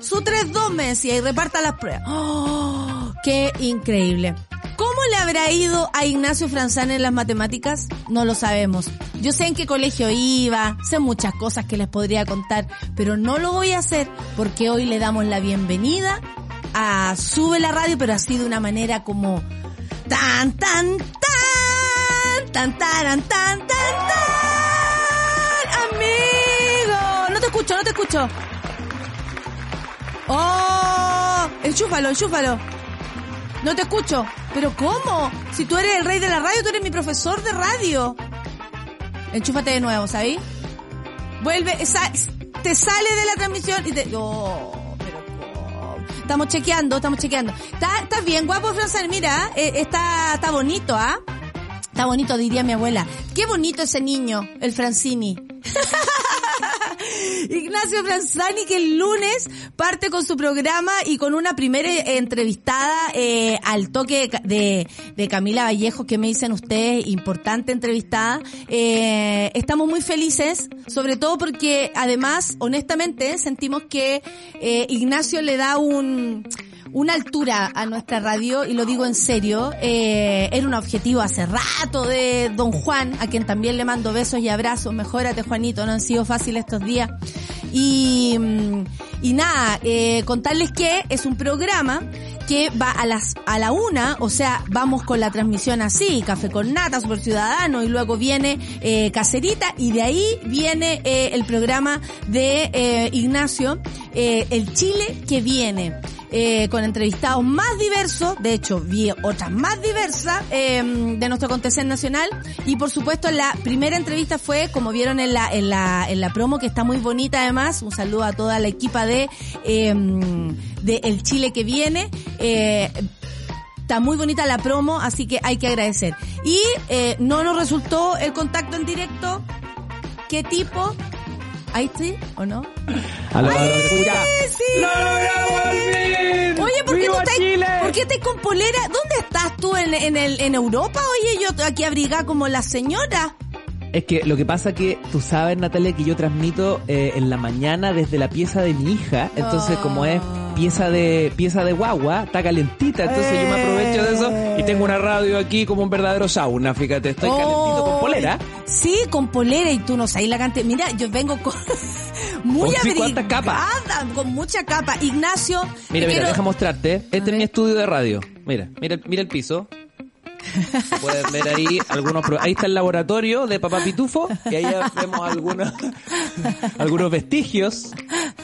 su 3-2 me decía y reparta las pruebas. ¡Oh! ¡Qué increíble! ¿Cómo le habrá ido a Ignacio Franzán en las matemáticas? No lo sabemos. Yo sé en qué colegio iba, sé muchas cosas que les podría contar, pero no lo voy a hacer porque hoy le damos la bienvenida a Sube la Radio, pero así de una manera como tan tan tan tan tan tan tan tan amigo. No te escucho, no te escucho. Oh, enchúfalo, enchúfalo. No te escucho. ¿Pero cómo? Si tú eres el rey de la radio, tú eres mi profesor de radio. Enchúfate de nuevo, ¿sabes? Vuelve, te sale de la transmisión y te... Oh, pero ¿cómo? Estamos chequeando, estamos chequeando. Está, bien guapo, Francel, mira, eh, está, está bonito, ¿ah? Está bonito, diría mi abuela. Qué bonito ese niño, el Francini. Ignacio Franzani que el lunes parte con su programa y con una primera entrevistada eh, al toque de, de, Camila Vallejo, que me dicen ustedes, importante entrevistada. Eh, estamos muy felices, sobre todo porque además, honestamente, sentimos que eh, Ignacio le da un una altura a nuestra radio, y lo digo en serio, eh, era un objetivo hace rato de don Juan, a quien también le mando besos y abrazos. Mejórate, Juanito, no han sido fáciles estos días. Y, mm, y nada, eh, contarles que es un programa que va a las a la una, o sea, vamos con la transmisión así, café con nata, super ciudadano, y luego viene eh, caserita, y de ahí viene eh, el programa de eh, Ignacio, eh, el Chile que viene eh, con entrevistados más diversos, de hecho vi otras más diversas eh, de nuestro acontecer nacional y por supuesto la primera entrevista fue, como vieron en la, en la, en la promo, que está muy bonita además, un saludo a toda la equipa de, eh, de El Chile que viene. Eh, Está muy bonita la promo, así que hay que agradecer. Y eh, no nos resultó el contacto en directo. ¿Qué tipo? ¿Ahí sí o no? Aló, sí. ¡Lo Oye, ¿por qué, ¡Viva tú estás! ¿por qué estás con polera? ¿Dónde estás tú? ¿En, en, el, ¿En Europa? Oye, yo aquí abrigada como la señora. Es que lo que pasa que tú sabes, Natalia, que yo transmito eh, en la mañana desde la pieza de mi hija. Entonces, como es pieza de pieza de guagua, está calentita. Entonces yo me aprovecho de eso y tengo una radio aquí como un verdadero sauna. Fíjate, estoy calentito con polera. Sí, con polera y tú no sabes la cantidad. Mira, yo vengo con muy sí, abrigada, ¿cuántas capas? con mucha capa. Ignacio, Mira, mira, quiero- deja mostrarte. Este es mi estudio de radio. Mira, mira, mira el piso. Pueden ver ahí algunos ahí está el laboratorio de Papá Pitufo y ahí vemos algunos algunos vestigios.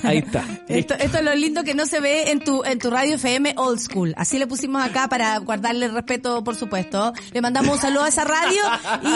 Ahí está. Esto, esto es lo lindo que no se ve en tu, en tu radio FM Old School. Así le pusimos acá para guardarle el respeto, por supuesto. Le mandamos un saludo a esa radio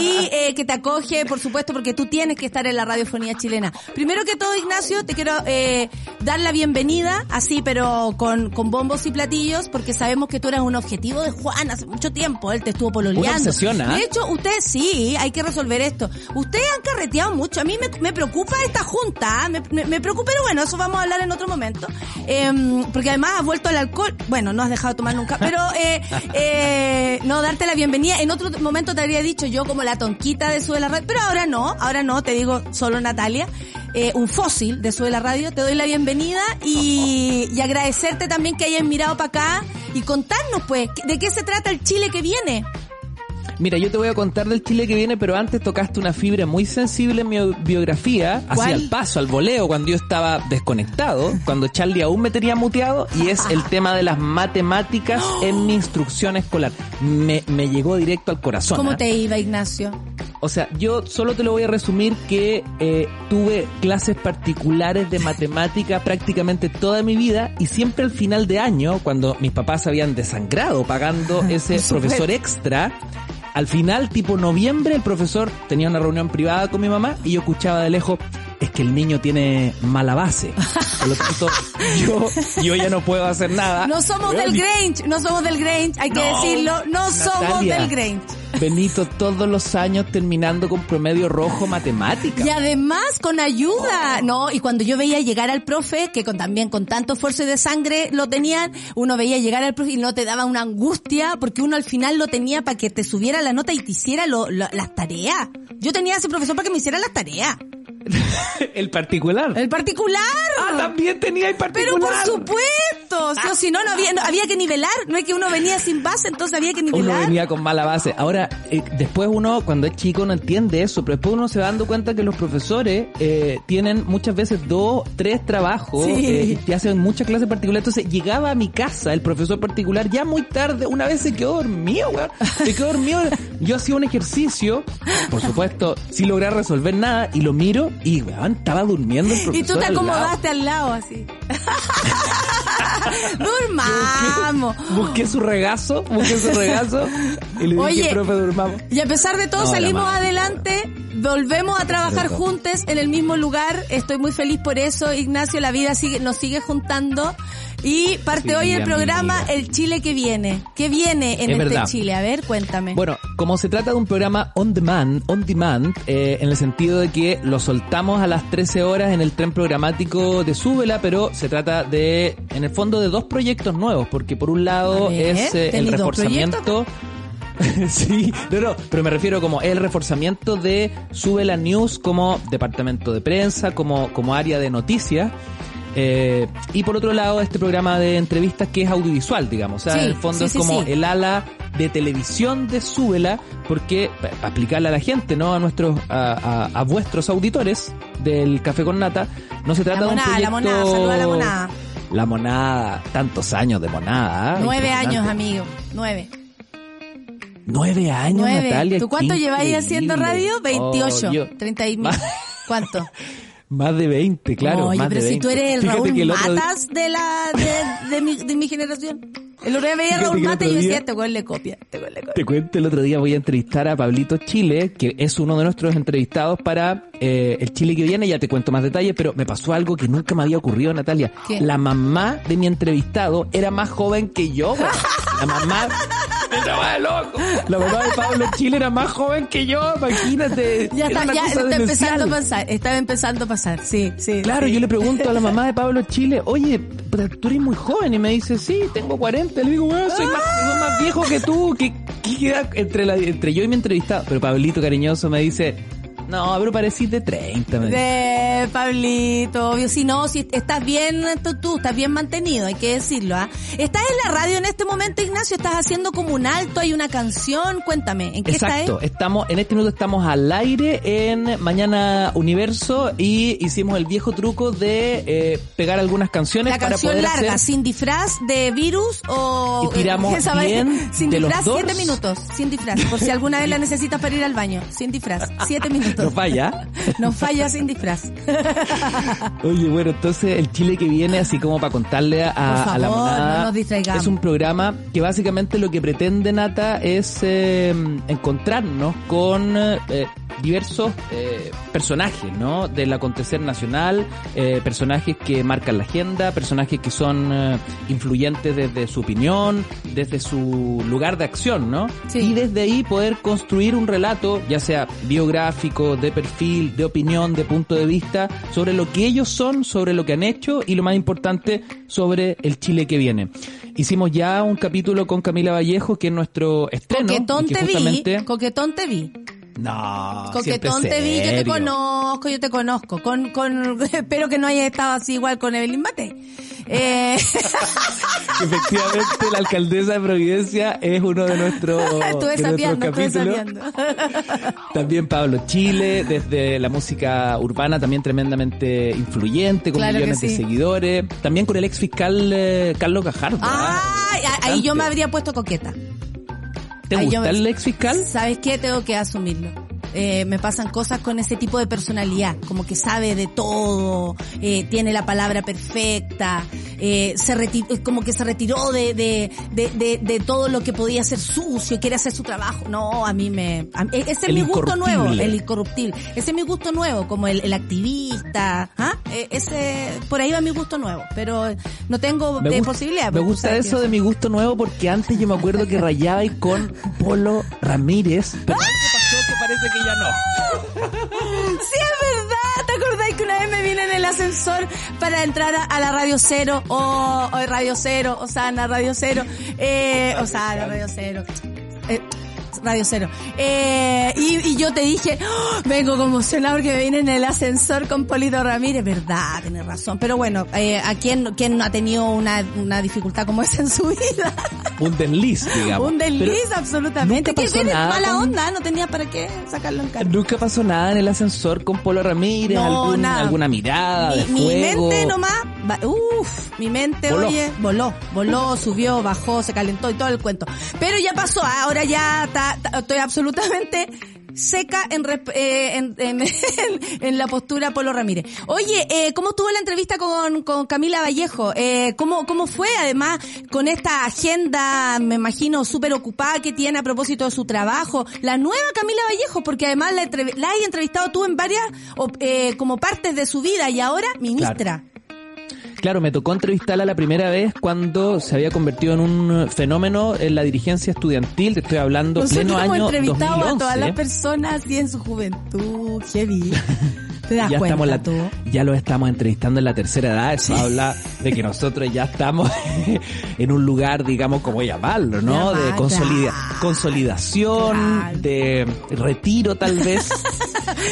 y eh, que te acoge, por supuesto, porque tú tienes que estar en la radiofonía chilena. Primero que todo, Ignacio, te quiero eh, dar la bienvenida, así, pero con, con bombos y platillos, porque sabemos que tú eras un objetivo de Juan hace mucho tiempo. Él te estuvo pololeando. Una obsesión, ¿ah? De hecho, ustedes sí, hay que resolver esto. Ustedes han carreteado mucho. A mí me, me preocupa esta junta, me, me, me preocupa, pero bueno, eso vamos a hablar en otro momento. Em, porque además has vuelto al alcohol. Bueno, no has dejado de tomar nunca, pero eh, eh, no, darte la bienvenida. En otro momento te habría dicho yo como la tonquita de Sube la Radio, pero ahora no, ahora no, te digo solo Natalia. Eh, un fósil de Sube la Radio, te doy la bienvenida y, y agradecerte también que hayas mirado para acá y contarnos pues, de qué se trata el Chile que viene. Mira, yo te voy a contar del Chile que viene, pero antes tocaste una fibra muy sensible en mi biografía, hacia el paso, al voleo, cuando yo estaba desconectado, cuando Charlie aún me tenía muteado, y es el tema de las matemáticas en mi instrucción escolar. Me, me llegó directo al corazón. ¿Cómo ¿ah? te iba, Ignacio? O sea, yo solo te lo voy a resumir que eh, tuve clases particulares de matemática prácticamente toda mi vida y siempre al final de año, cuando mis papás habían desangrado pagando ese profesor extra, al final, tipo noviembre, el profesor tenía una reunión privada con mi mamá y yo escuchaba de lejos, es que el niño tiene mala base. Por lo tanto, yo, yo ya no puedo hacer nada. No somos Weón, del Grange, no somos del Grange, hay que No, decirlo, no somos del Grange. Benito todos los años terminando con promedio rojo matemática. Y además con ayuda, ¿no? Y cuando yo veía llegar al profe, que con, también con tanto esfuerzo y de sangre lo tenían, uno veía llegar al profe y no te daba una angustia, porque uno al final lo tenía para que te subiera la nota y te hiciera lo- lo- las tareas. Yo tenía a ese profesor para que me hiciera las tareas. el particular. El particular. Ah, también tenía el particular. Pero por supuesto, o si no, no había, no- había que nivelar, no es que uno venía sin base, entonces había que Uno nivelar. venía con mala base. Ahora, eh, después uno, cuando es chico, no entiende eso, pero después uno se va dando cuenta que los profesores eh, tienen muchas veces dos, tres trabajos Sí. eh, y hacen muchas clases particulares. Entonces, llegaba a mi casa el profesor particular ya muy tarde. Una vez se quedó dormido, weón. Se quedó dormido. Yo hacía un ejercicio, por supuesto, sin lograr resolver nada, y lo miro y, weón, estaba durmiendo el profesor. Y tú te al lado. acomodaste al lado así. Durmamos. Busqué su regazo, busqué su regazo y le dije, Oye, profe, durmamos. Y a pesar de todo No, salimos madre. adelante, volvemos a trabajar juntos en el mismo lugar. Estoy muy feliz por eso, Ignacio. La vida sigue, nos sigue juntando. Y parte Sí, hoy el amiga. programa El Chile que viene. ¿Qué viene en Es este verdad. Chile? A ver, cuéntame. Bueno, como se trata de un programa on demand, on demand, eh, en el sentido de que lo soltamos a las 13 horas en el tren programático de Súbela, pero se trata de, en el fondo, de dos proyectos nuevos, porque por un lado ver, es eh, el ¿tenéis dos reforzamiento. sí, no, no, pero me refiero como el reforzamiento de Súbela News como departamento de prensa, como, como área de noticias. Eh, y por otro lado, este programa de entrevistas que es audiovisual, digamos. O sea, Sí, en el fondo sí, es sí, como el ala de televisión de Súbela, porque para explicarle a la gente, ¿no? A nuestros, a, a- a vuestros auditores del Café con Nata, no se trata la monada, de la un proyecto... monada, saluda a la monada. La monada, tantos años de monada. ¿ah? Nueve años, amigo. Nueve. Nueve años, Nueve. Natalia. ¿Tú cuánto lleváis haciendo radio? 28. Oh, yo- 30 y... ¿Cuánto? Más de 20, claro. Oye, más pero de si tú 20. eres el Fíjate Raúl que el otro día- Matas de la de, de mi, de mi generación. El otro día veía a Raúl Matas y yo decía, día- este güey le copia, este güey le copia. Te cuento, el otro día voy a entrevistar a Pablito Chile, que es uno de nuestros entrevistados para eh, el Chile que viene, ya te cuento más detalles, pero me pasó algo que nunca me había ocurrido, Natalia. ¿Qué? La mamá de mi entrevistado era más joven que yo. güey. La mamá... Era loco. La mamá de Pablo Chile era más joven que yo, imagínate. Ya está, ya está empezando a pasar, estaba empezando a pasar, sí, sí. Claro, sí. yo le pregunto a la mamá de Pablo Chile, oye, pero tú eres muy joven, y me dice, sí, tengo 40. Le digo, bueno, soy más, soy más viejo que tú, ¿qué, qué queda entre, la, entre yo y mi entrevistado? Pero Pablito cariñoso me dice, no, pero parecís de 30. Me dice. De Pablito, obvio. Si no, si estás bien, tú, estás bien mantenido, hay que decirlo, ¿ah? ¿Estás en la radio en este momento, Ignacio? ¿Estás haciendo como un alto? ¿Hay una canción? Cuéntame, ¿en qué Exacto, estás? estamos, en este minuto estamos al aire en Mañana Universo y hicimos el viejo truco de eh, pegar algunas canciones La para canción poder larga, hacer... sin disfraz de virus o... Y tiramos vaina? bien Sin de los disfraz, dos. siete minutos, sin disfraz. Por si alguna vez la necesitas para ir al baño, sin disfraz, siete minutos. No falla. No falla sin disfraz. Oye, bueno, entonces el Chile que viene, así como para contarle a, la monada, no nos distraigamos. es un programa que básicamente lo que pretende Nata es eh, encontrarnos con eh, diversos eh, personajes, ¿no? Del acontecer nacional, eh, personajes que marcan la agenda, personajes que son eh, influyentes desde su opinión, desde su lugar de acción, ¿no? Sí. Y desde ahí poder construir un relato, ya sea biográfico, de perfil, de opinión, de punto de vista, sobre lo que ellos son, sobre lo que han hecho y lo más importante, sobre el Chile que viene. Hicimos ya un capítulo con Camila Vallejo, que es nuestro estreno. Coquetón te justamente... vi, coquetón te vi. No, Coquetón te vi, yo te conozco, yo te conozco. Con, con, espero que no haya estado así igual con Evelyn Mate. Eh, Efectivamente, la alcaldesa de Providencia es uno de nuestros, estuve de sabiendo, capítulos. También Pablo Chile, desde la música urbana, también tremendamente influyente, con Claro millones de seguidores. También con el ex fiscal eh, Carlos Gajardo. ¿ah? Ay, ahí yo me habría puesto coqueta. ¿Te ahí gusta me- el ex fiscal? ¿Sabes qué? Tengo que asumirlo. Eh, me pasan cosas con ese tipo de personalidad, como que sabe de todo, eh, tiene la palabra perfecta, eh, se reti- como que se retiró de, de, de, de, de todo lo que podía ser sucio, quiere hacer su trabajo. No, a mí me... a- ese es mi gusto nuevo, el incorruptible. Ese es mi gusto nuevo, como el, el activista. ¿ah? Eh, ese Por ahí va mi gusto nuevo, pero no tengo Me de gusta, posibilidad. me gusta eso de mi gusto nuevo porque antes yo me acuerdo que rayaba y con Polo Ramírez, pero que parece que ya no. Sí, es verdad. ¿Te acordás que una vez me vine en el ascensor para entrar a, a la Radio Cero? O, o Radio Cero, Osana, Radio Cero. Eh, Osana, Radio Cero. Eh, Radio Cero. Eh, y, y yo te dije, "Oh, vengo conmocionado porque me vine en el ascensor con Polito Ramírez. Verdad, tienes razón. Pero bueno, eh, ¿a quién, quién no ha tenido una, una dificultad como esa en su vida? Un desliz, digamos. Un desliz, Pero absolutamente. viene nada mala onda, no tenía para qué sacarlo en cara. Nunca pasó nada en el ascensor con Polo Ramírez, No, algún- nada. alguna mirada de mi, mente nomás, uff, mi mente, Voló. oye, voló, voló, subió, bajó, se calentó y todo el cuento. Pero ya pasó, ah, ahora ya está- está- estoy absolutamente seca en, eh, en, en, en la postura Polo Ramírez. Oye, eh, ¿cómo estuvo la entrevista con, con Camila Vallejo? Eh, ¿cómo, ¿Cómo fue además con esta agenda, me imagino, súper ocupada que tiene a propósito de su trabajo? La nueva Camila Vallejo, porque además la, la has entrevistado tú en varias eh, como partes de su vida y ahora ministra. Claro, me tocó entrevistarla la primera vez cuando se había convertido en un fenómeno en la dirigencia estudiantil, te estoy hablando Nosotros pleno hemos año entrevistado 2011. a todas las personas y en su juventud, heavy. ¿Te das ya cuenta estamos la- ya lo estamos entrevistando en la tercera edad, eso habla de que nosotros ya estamos en un lugar, digamos, como llamarlo, ¿no? Ya De consolida- ya. consolidación, Claro. de retiro tal vez.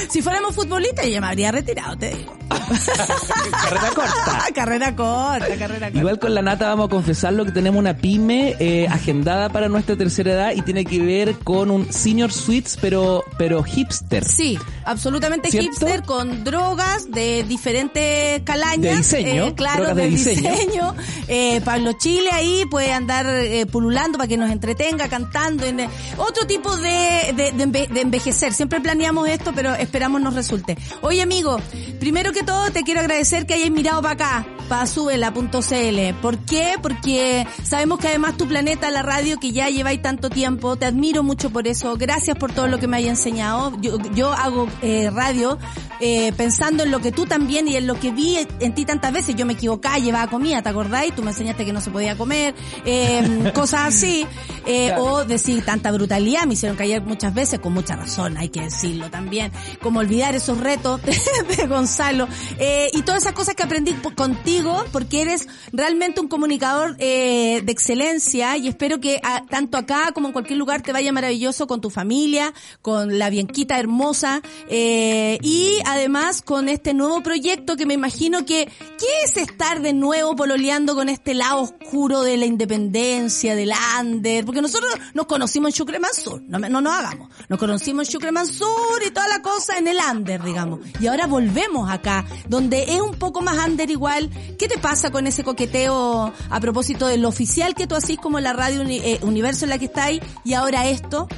Si fuéramos futbolistas, yo me habría retirado, te digo. Carrera corta. carrera corta, carrera corta. Igual con la Nata vamos a confesarlo que tenemos una pyme eh, agendada para nuestra tercera edad y tiene que ver con un senior suites pero pero hipster. Sí, absolutamente ¿Cierto? hipster con drogas de diferentes calañas. De diseño, eh, claro, de de diseño. diseño. Eh, Pablo Chile ahí puede andar eh, pululando para que nos entretenga, cantando. En, eh, otro tipo de, de, de enve- de envejecer. Siempre planeamos esto, pero esperamos nos resulte. Oye, amigo, primero que todo te quiero agradecer que hayas mirado para acá, para subela.cl. ¿Por qué? Porque sabemos que además tu planeta, la radio, que ya lleváis tanto tiempo, te admiro mucho por eso. Gracias por todo lo que me hayas enseñado. Yo, yo hago eh, radio eh, pensando en lo que tú también y en lo que vi en ti tantas veces. Yo me equivocaba, llevaba comida, ¿te acordáis? Tú me enseñaste que no se podía comer, eh, cosas así. Eh, O decir tanta brutalidad, me hicieron callar muchas veces, con mucha razón, hay que decirlo también. Como olvidar esos retos de, Gonzalo. Eh, y todas esas cosas que aprendí po- contigo, porque eres realmente un comunicador eh, de excelencia y espero que ah, tanto acá como en cualquier lugar te vaya maravilloso con tu familia, con la Bienquita hermosa eh, y además con este nuevo proyecto que me imagino que, ¿qué es estar de nuevo pololeando con este lado oscuro de la independencia, del under? Porque nosotros nos conocimos en Chucre Mansur, no, no nos hagamos, nos conocimos en Chucre Mansur y toda la cosa en el under, digamos. Y ahora volvemos acá, donde es un poco más under igual. ¿Qué te pasa con ese coqueteo a propósito de lo oficial que tú hacís como la radio uni- eh, Universo en la que estáis y ahora esto?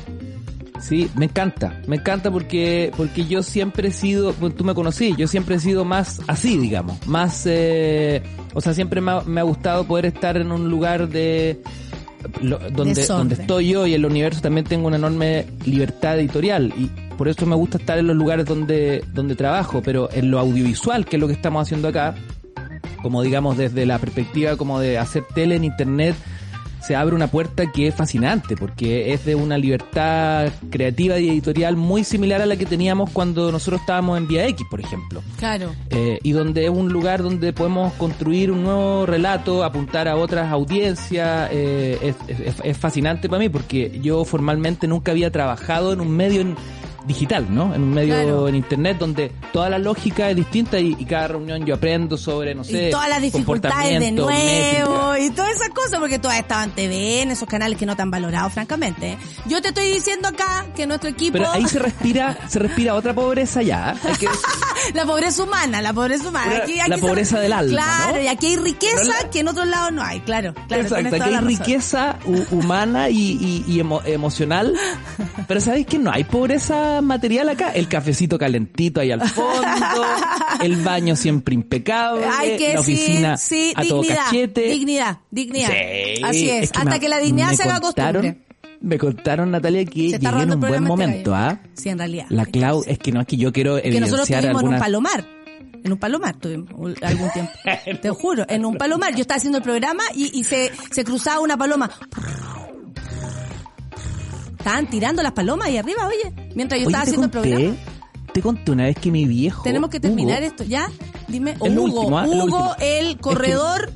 Sí, me encanta, me encanta porque porque yo siempre he sido, pues, tú me conocí, yo siempre he sido más así, digamos, más, eh, o sea, siempre me ha, me ha gustado poder estar en un lugar de lo- donde donde estoy yo y el universo también tengo una enorme libertad editorial y por eso me gusta estar en los lugares donde donde trabajo, pero en lo audiovisual, que es lo que estamos haciendo acá, como digamos desde la perspectiva como de hacer tele en internet se abre una puerta que es fascinante porque es de una libertad creativa y editorial muy similar a la que teníamos cuando nosotros estábamos en Vía X, por ejemplo. Claro. Eh, y donde es un lugar donde podemos construir un nuevo relato, apuntar a otras audiencias. eh, es, es- es fascinante para mí porque yo formalmente nunca había trabajado en un medio en- digital, ¿no? En un medio Claro. en internet donde toda la lógica es distinta y, y cada reunión yo aprendo sobre, no sé, y todas las dificultades de nuevo métrica. y todas esas cosas porque todas estaban en TV en esos canales que no te han valorado francamente yo te estoy diciendo acá que nuestro equipo Pero ahí se respira, se respira otra pobreza ya. Que- la pobreza humana la pobreza humana Pero aquí, la aquí se- pobreza del alma, claro ¿no? y aquí hay riqueza la- que en otros lados no hay claro claro Exacto, aquí hay la riqueza hu- humana y, y- y emo- emocional. Pero ¿sabéis que no hay pobreza material acá? El cafecito calentito ahí al fondo, el baño siempre impecable, que la oficina sí, a todo dignidad, cachete. dignidad, dignidad. Sí, Así es, hasta me- que la dignidad se haga costumbre. Me contaron, Natalia, que llegué en un buen este momento. ¿ah? Sí, en realidad. La Clau, es que no, es que yo quiero que nosotros evidenciar estuvimos en un palomar. En un palomar tuvimos algún tiempo. Te juro, en un palomar. Yo estaba haciendo el programa y, y se, se cruzaba una paloma. Estaban tirando las palomas ahí arriba, oye. Mientras yo Oye, estaba te haciendo el programa. te conté una vez que mi viejo... Tenemos que terminar Hugo, esto, ¿ya? Dime. Hugo, último, ¿ah? Es lo Hugo, el corredor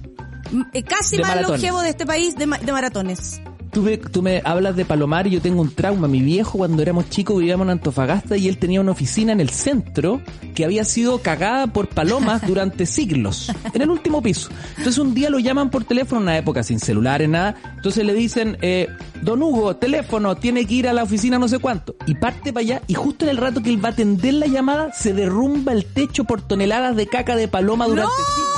mm, eh, casi más longevo de este país de, ma- de maratones. Tú me, tú me hablas de Palomar y yo tengo un trauma. Mi viejo cuando éramos chicos vivíamos en Antofagasta y él tenía una oficina en el centro que había sido cagada por palomas durante siglos, en el último piso. Entonces un día lo llaman por teléfono, en una época sin celulares, nada. Entonces le dicen, eh, don Hugo, teléfono, tiene que ir a la oficina no sé cuánto. Y parte para allá y justo en el rato que él va a atender la llamada se derrumba el techo por toneladas de caca de paloma durante siglos.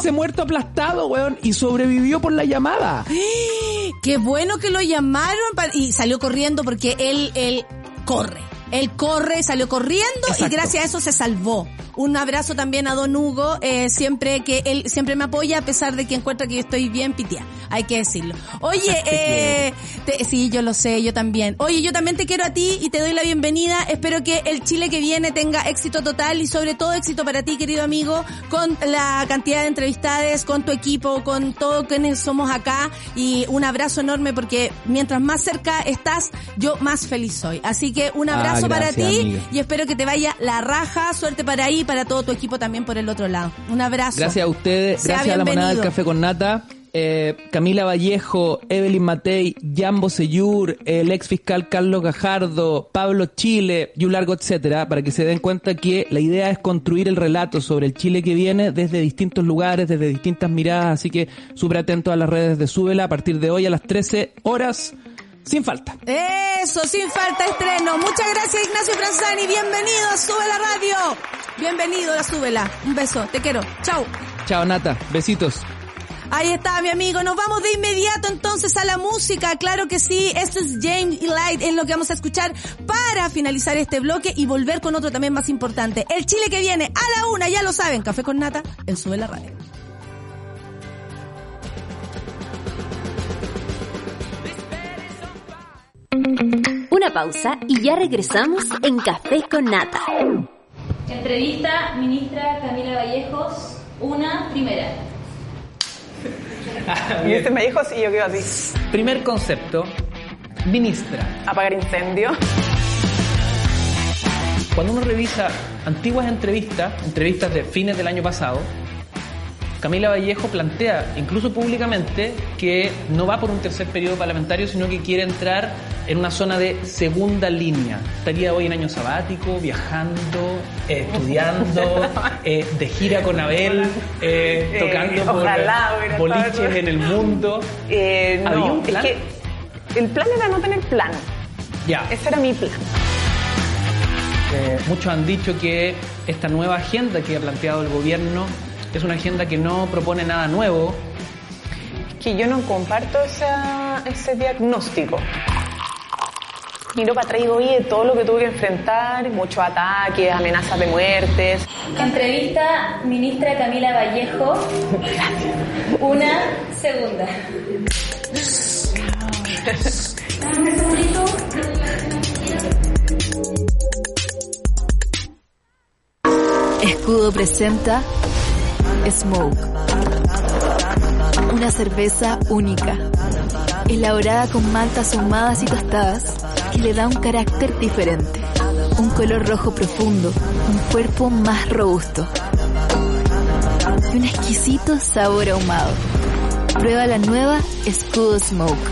Hubiese muerto aplastado, weón, y sobrevivió por la llamada. Qué bueno que lo llamaron y salió corriendo porque él, él corre. Él corre, salió corriendo y gracias a eso se salvó. Un abrazo también a Don Hugo, eh, siempre que él siempre me apoya a pesar de que encuentra que yo estoy bien pitia. Hay que decirlo. Oye, eh, te- sí, yo lo sé, yo también. Oye, yo también te quiero a ti y te doy la bienvenida. Espero que el Chile que viene tenga éxito total y sobre todo éxito para ti, querido amigo, con la cantidad de entrevistades, con tu equipo, con todos quienes somos acá y un abrazo enorme porque mientras más cerca estás, yo más feliz soy. Así que un Ah, abrazo para gracias, ti amiga. y espero que te vaya la raja, suerte para ahí y para todo tu equipo también por el otro lado. Un abrazo. Gracias a ustedes, Sea gracias a la monada del café con nata. eh, Camila Vallejo, Evelyn Matei, Jambo Seyur, el ex fiscal Carlos Gajardo, Pablo Chile y un largo etcétera, para que se den cuenta que la idea es construir el relato sobre el Chile que viene desde distintos lugares, desde distintas miradas, así que súper atento a las redes de Súbela a partir de hoy a las 13 horas, sin falta. Eso, sin falta estreno. Muchas gracias Ignacio Franzani, bienvenido a Sube la Radio. Bienvenido a Súbela. Un beso, te quiero. Chau. Chao Nata, besitos. Ahí está, mi amigo. Nos vamos de inmediato entonces a la música. Claro que sí. Esto es James y Light en lo que vamos a escuchar para finalizar este bloque y volver con otro también más importante. El Chile que viene a la una, ya lo saben. Café con nata en Sube la Radio. Una pausa y ya regresamos en Café con Nata. Entrevista, ministra Camila Vallejos, una primera. Viste Vallejos y yo quedo así. Primer concepto, ministra. Apagar incendio. Cuando uno revisa antiguas entrevistas, entrevistas de fines del año pasado, Camila Vallejo plantea, incluso públicamente, que no va por un tercer periodo parlamentario, sino que quiere entrar en una zona de segunda línea. Estaría hoy en año sabático, viajando, eh, estudiando, eh, de gira con Abel, eh, tocando por ojalá boliches en el mundo. Eh, ¿Había no, un es plan? que el plan era no tener plan. Ya. Ese era mi plan. Muchos han dicho que esta nueva agenda que ha planteado el gobierno es una agenda que no propone nada nuevo. Que yo no comparto esa- ese diagnóstico. Miro para atrás y voy de todo lo que tuve que enfrentar, muchos ataques, amenazas de muertes. Entrevista, ministra Camila Vallejo, una segunda. Escudo presenta Smoke. Una cerveza única, elaborada con maltas ahumadas y tostadas, que le da un carácter diferente. Un color rojo profundo, un cuerpo más robusto. Y un exquisito sabor ahumado. Prueba la nueva Escudo Smoke.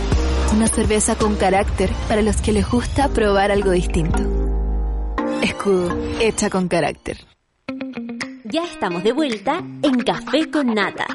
Una cerveza con carácter para los que les gusta probar algo distinto. Escudo, hecha con carácter. Ya estamos de vuelta en Café con Nata.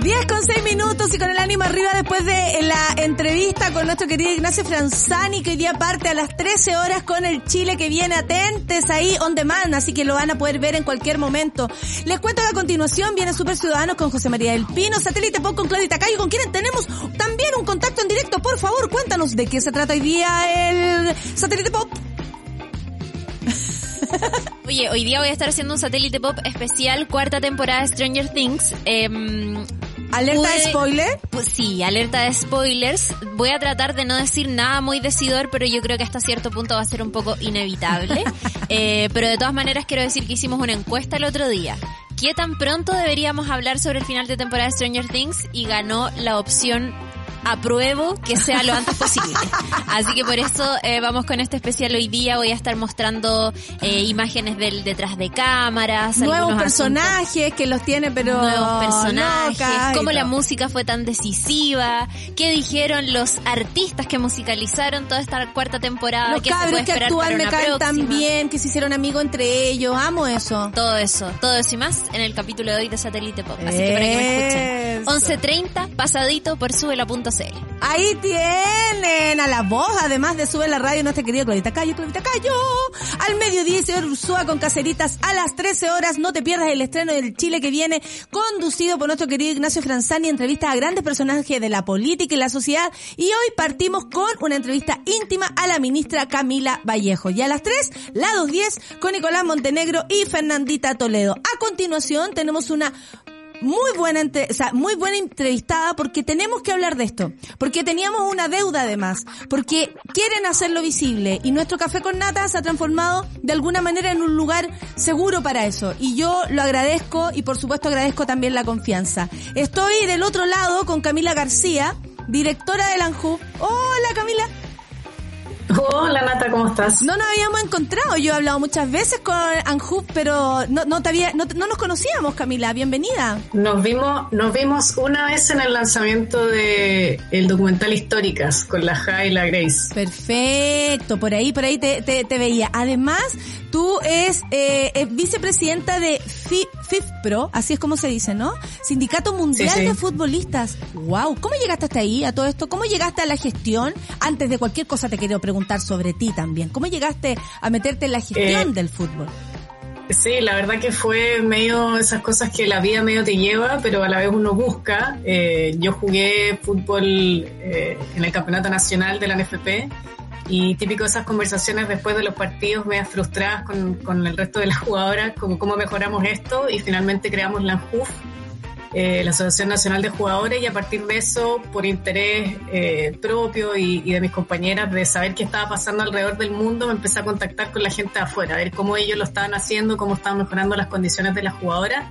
10 con 6 minutos y con el ánimo arriba después de la entrevista con nuestro querido Ignacio Franzani que hoy día parte a las 13 horas con el Chile que viene atentes ahí on demand, así que lo van a poder ver en cualquier momento. Les cuento que a continuación viene Super Ciudadanos con José María del Pino, Satélite Pop con Claudia Tacayo, con quienes tenemos también un contacto en directo. Por favor, cuéntanos de qué se trata hoy día el Satélite Pop. Oye, hoy día voy a estar haciendo un satélite pop especial, cuarta temporada de Stranger Things. Em, ¿Alerta de spoiler? Pues sí, alerta de spoilers. Voy a tratar de no decir nada muy decidor, pero yo creo que hasta cierto punto va a ser un poco inevitable. Eh, pero de todas maneras quiero decir que hicimos una encuesta el otro día. ¿Qué tan pronto deberíamos hablar sobre el final de temporada de Stranger Things? Y ganó la opción apruebo que sea lo antes posible. Así que por eso eh, vamos con este especial hoy día. Voy a estar mostrando eh, imágenes del detrás de cámaras, Nuevos personajes que los tiene, pero nuevos personajes, cómo la música fue tan decisiva, qué dijeron los artistas que musicalizaron toda esta cuarta temporada, Los qué cabros que actúan me caen tan bien, que se hicieron amigos entre ellos. Amo eso. Todo eso, todo eso y más en el capítulo de hoy de Satélite Pop. Así que para que me escuchen. 11.30, pasadito por Ahí tienen a la voz, además de Sube la Radio, nuestra querida Claudita Cayo, Claudita Cayo. Al mediodía, señor Ursúa con Caceritas a las 13 horas. No te pierdas el estreno del Chile que viene, conducido por nuestro querido Ignacio Franzani, entrevista a grandes personajes de la política y la sociedad. Y hoy partimos con una entrevista íntima a la ministra Camila Vallejo. Y a las 3, la 2.10, con Nicolás Montenegro y Fernandita Toledo. A continuación, tenemos una muy buena, entre- muy buena entrevistada porque tenemos que hablar de esto, porque teníamos una deuda además, porque quieren hacerlo visible y nuestro café con nata se ha transformado de alguna manera en un lugar seguro para eso y yo lo agradezco y por supuesto agradezco también la confianza. Estoy del otro lado con Camila García, directora del ANJUB. Hola Camila. Hola Nata, ¿cómo estás? No nos habíamos encontrado, yo he hablado muchas veces con ANJUB, pero no, no, te había, no, no nos conocíamos Camila, bienvenida. Nos vimos, nos vimos una vez en el lanzamiento de el documental Históricas con la Ja y la Grace. Perfecto, por ahí, por ahí te, te, te veía. Además, tú es eh, eh, vicepresidenta de FI- FIFPRO, así es como se dice, ¿no? Sindicato Mundial Sí, sí. de Futbolistas. Wow, ¿cómo llegaste hasta ahí, a todo esto? ¿Cómo llegaste a la gestión? Antes de cualquier cosa te quiero preguntar sobre ti también. ¿Cómo llegaste a meterte en la gestión Eh, del fútbol? Sí, la verdad que fue medio esas cosas que la vida medio te lleva, pero a la vez uno busca. Eh, yo jugué fútbol eh, en el campeonato nacional de la NFP y típico esas conversaciones después de los partidos medias frustradas con, con el resto de las jugadoras, como cómo mejoramos esto y finalmente creamos la ANJUF, eh, la Asociación Nacional de Jugadores y a partir de eso, por interés eh, propio y, y de mis compañeras de saber qué estaba pasando alrededor del mundo, me empecé a contactar con la gente de afuera, a ver cómo ellos lo estaban haciendo, cómo estaban mejorando las condiciones de las jugadoras.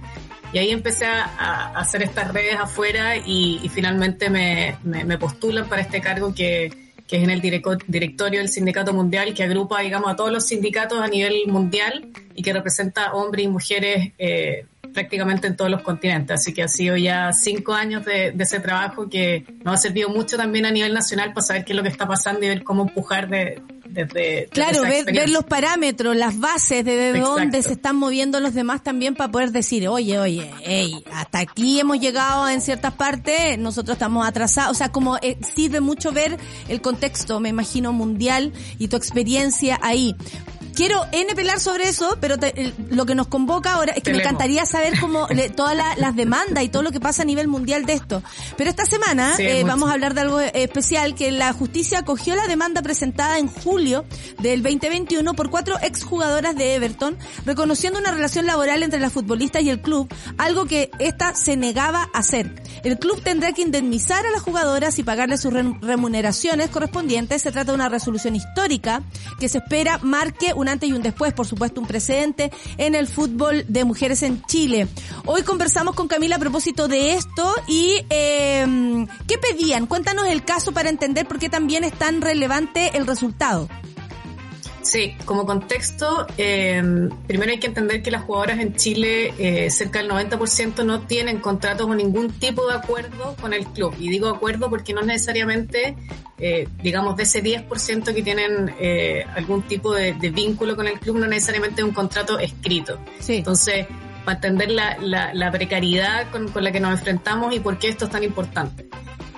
Y ahí empecé a, a hacer estas redes afuera y, y finalmente me, me, me postulan para este cargo que, que es en el directorio del Sindicato Mundial, que agrupa, digamos, a todos los sindicatos a nivel mundial y que representa hombres y mujeres eh, prácticamente en todos los continentes. Así que ha sido ya cinco años de, de ese trabajo que nos ha servido mucho también a nivel nacional para saber qué es lo que está pasando y ver cómo empujar de, desde Claro, desde ver, ver los parámetros, las bases de, de dónde se están moviendo los demás también para poder decir, oye, oye, hey, hasta aquí hemos llegado en ciertas partes, nosotros estamos atrasados. O sea, como eh, sirve mucho ver el contexto, me imagino, mundial y tu experiencia ahí. Quiero N pelar sobre eso, pero te- lo que nos convoca ahora es que me encantaría saber cómo le- todas la- las demandas y todo lo que pasa a nivel mundial de esto. Pero esta semana Sí, eh, vamos a hablar de algo especial, que la justicia acogió la demanda presentada en julio del 2021 por cuatro exjugadoras de Everton, reconociendo una relación laboral entre la futbolista y el club, algo que esta se negaba a hacer. El club tendrá que indemnizar a las jugadoras y pagarles sus rem- remuneraciones correspondientes. Se trata de una resolución histórica que se espera marque un antes y un después, por supuesto un precedente en el fútbol de mujeres en Chile. Hoy conversamos con Camila a propósito de esto y eh, ¿qué pedían? Cuéntanos el caso para entender por qué también es tan relevante el resultado. Sí, como contexto, eh, primero hay que entender que las jugadoras en Chile, eh, cerca del 90% no tienen contratos o ningún tipo de acuerdo con el club. Y digo acuerdo porque no necesariamente, eh, digamos, de ese 10% que tienen eh, algún tipo de, de, vínculo con el club, no necesariamente un contrato escrito. Sí. Entonces, para entender la, la, la precariedad con, con la que nos enfrentamos y por qué esto es tan importante.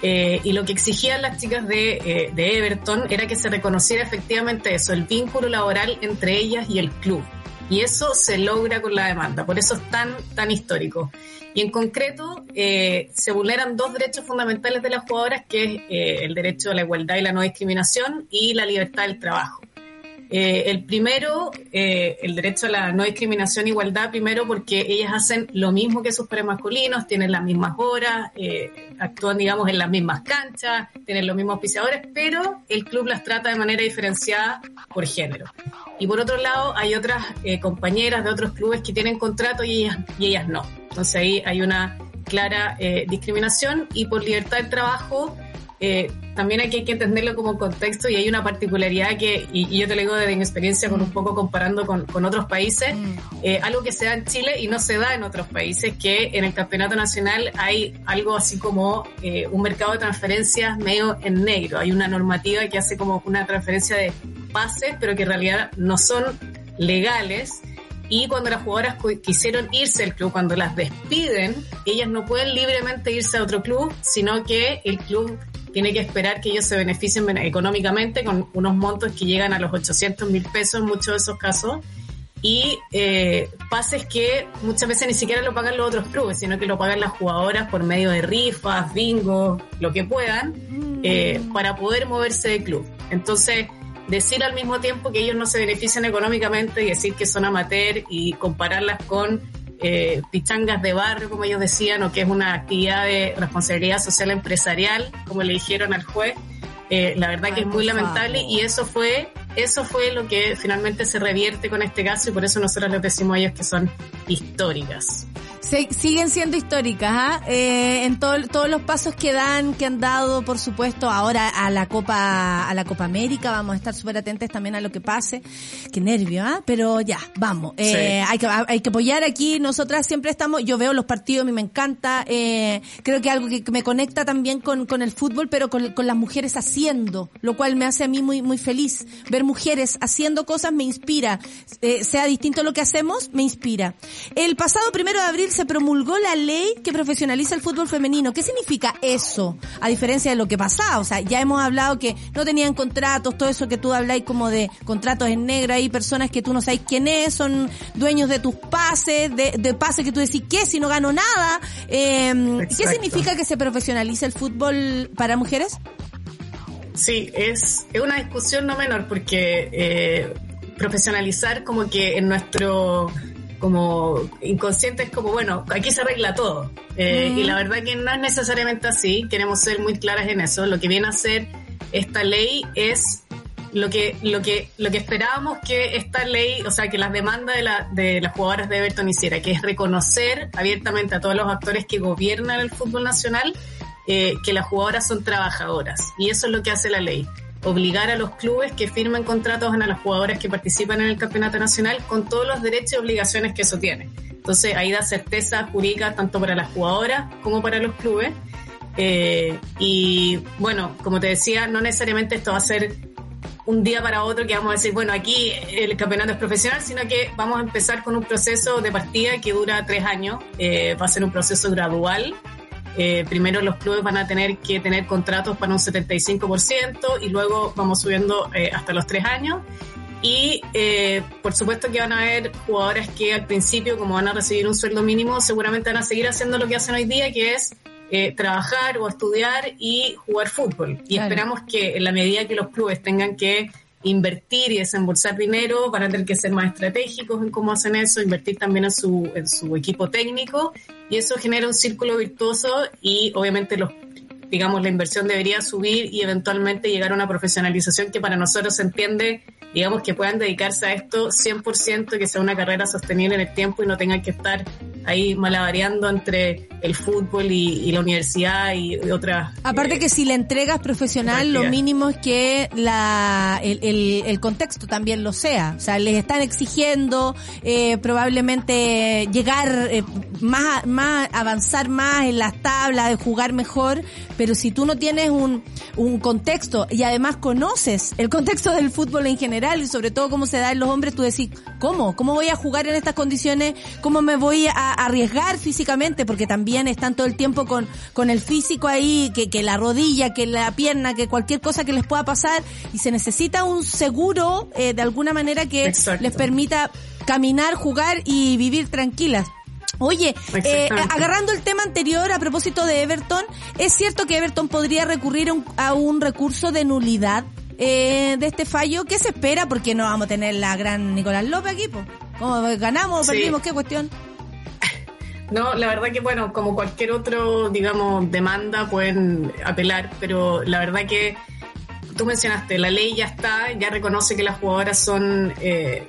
Eh, y lo que exigían las chicas de, eh, de, Everton era que se reconociera efectivamente eso, el vínculo laboral entre ellas y el club. Y eso se logra con la demanda, por eso es tan, tan histórico. Y en concreto, eh, se vulneran dos derechos fundamentales de las jugadoras, que es eh, el derecho a la igualdad y la no discriminación y la libertad del trabajo. Eh, el primero, eh, el derecho a la no discriminación e igualdad, primero porque ellas hacen lo mismo que sus pares masculinos, tienen las mismas horas, eh, actúan, digamos, en las mismas canchas, tienen los mismos auspiciadores, pero el club las trata de manera diferenciada por género. Y por otro lado, hay otras eh, compañeras de otros clubes que tienen contrato y ellas, y ellas no. Entonces ahí hay una clara eh, discriminación y por libertad del trabajo, eh, también aquí hay que entenderlo como contexto y hay una particularidad que, y, y yo te lo digo desde mi experiencia con un poco comparando con, con otros países, eh, algo que se da en Chile y no se da en otros países, que en el campeonato nacional hay algo así como eh, un mercado de transferencias medio en negro, hay una normativa que hace como una transferencia de pases, pero que en realidad no son legales. Y cuando las jugadoras quisieron irse del club, cuando las despiden, ellas no pueden libremente irse a otro club, sino que el club tiene que esperar que ellos se beneficien económicamente con unos montos que llegan a los 800 mil pesos en muchos de esos casos. Y eh, pases que muchas veces ni siquiera lo pagan los otros clubes, sino que lo pagan las jugadoras por medio de rifas, bingo, lo que puedan, eh, para poder moverse de club. Entonces, decir al mismo tiempo que ellos no se benefician económicamente y decir que son amateur y compararlas con eh, pichangas de barrio, como ellos decían, o que es una actividad de responsabilidad social empresarial, como le dijeron al juez, eh, la verdad que es muy lamentable y eso fue eso fue lo que finalmente se revierte con este caso y por eso nosotros les decimos a ellos que son históricas. Se, siguen siendo históricas, ¿ah? eh, en todo, todos los pasos que dan, que han dado, por supuesto, ahora a la Copa, a la Copa América, vamos a estar súper atentos también a lo que pase. Qué nervio, ¿ah? Pero ya, vamos. Eh, sí. hay que, hay que apoyar aquí, nosotras siempre estamos, yo veo los partidos, a mí me encanta, eh, creo que algo que me conecta también con, con el fútbol, pero con, con las mujeres haciendo, lo cual me hace a mí muy, muy feliz. Ver mujeres haciendo cosas me inspira, eh, sea distinto lo que hacemos, me inspira. El pasado primero de abril se promulgó la ley que profesionaliza el fútbol femenino. ¿Qué significa eso? A diferencia de lo que pasaba, o sea, ya hemos hablado que no tenían contratos, todo eso que tú habláis como de contratos en negro, hay personas que tú no sabes quién es, son dueños de tus pases, de, de pases que tú decís, ¿qué? Si no gano nada. Eh, ¿Qué significa que se profesionaliza el fútbol para mujeres? Sí, es, es una discusión no menor porque eh, profesionalizar como que en nuestro como inconsciente es como, bueno, aquí se arregla todo. Eh, mm. Y la verdad que no es necesariamente así, queremos ser muy claras en eso. Lo que viene a ser esta ley es lo que, lo que, lo que esperábamos que esta ley, o sea, que las demandas de, la, de las jugadoras de Everton hiciera, que es reconocer abiertamente a todos los actores que gobiernan el fútbol nacional, eh, que las jugadoras son trabajadoras. Y eso es lo que hace la ley obligar a los clubes que firmen contratos a las jugadoras que participan en el campeonato nacional con todos los derechos y obligaciones que eso tiene. Entonces ahí da certeza jurídica tanto para las jugadoras como para los clubes. Eh, y bueno, como te decía, no necesariamente esto va a ser un día para otro que vamos a decir, bueno, aquí el campeonato es profesional, sino que vamos a empezar con un proceso de partida que dura tres años. Eh, va a ser un proceso gradual eh, primero los clubes van a tener que tener contratos para un 75% y luego vamos subiendo eh, hasta los tres años. Y eh, por supuesto que van a haber jugadoras que al principio, como van a recibir un sueldo mínimo, seguramente van a seguir haciendo lo que hacen hoy día, que es eh, trabajar o estudiar y jugar fútbol. Y claro. esperamos que en la medida que los clubes tengan que invertir y desembolsar dinero, van a tener que ser más estratégicos en cómo hacen eso, invertir también en su, en su equipo técnico y eso genera un círculo virtuoso y obviamente los digamos la inversión debería subir y eventualmente llegar a una profesionalización que para nosotros se entiende digamos que puedan dedicarse a esto 100% que sea una carrera sostenible en el tiempo y no tengan que estar ahí malabareando entre el fútbol y, la universidad y, otras. Aparte eh, que si la entregas profesional, lo mínimo es que la, el, el, contexto también lo sea. O sea, les están exigiendo eh, probablemente llegar eh, más, más, avanzar más en las tablas, de jugar mejor, pero si tú no tienes un, un contexto y además conoces el contexto del fútbol en general y sobre todo cómo se da en los hombres, tú decís, ¿cómo? ¿Cómo voy a jugar en estas condiciones? ¿Cómo me voy a arriesgar físicamente? Porque también están todo el tiempo con, con el físico ahí, que, que la rodilla, que la pierna, que cualquier cosa que les pueda pasar y se necesita un seguro eh, de alguna manera que les permita caminar, jugar y vivir tranquilas. Oye, eh, agarrando el tema anterior a propósito de Everton, ¿es cierto que Everton podría recurrir a un, recurso de nulidad eh, de este fallo? ¿Qué se espera? Porque no vamos a tener la gran Nicolás López aquí, ¿Cómo ganamos o perdimos? ¿Qué cuestión? No, la verdad que bueno, como cualquier otro, digamos, demanda pueden apelar, pero la verdad que tú mencionaste, la ley ya está, ya reconoce que las jugadoras son eh,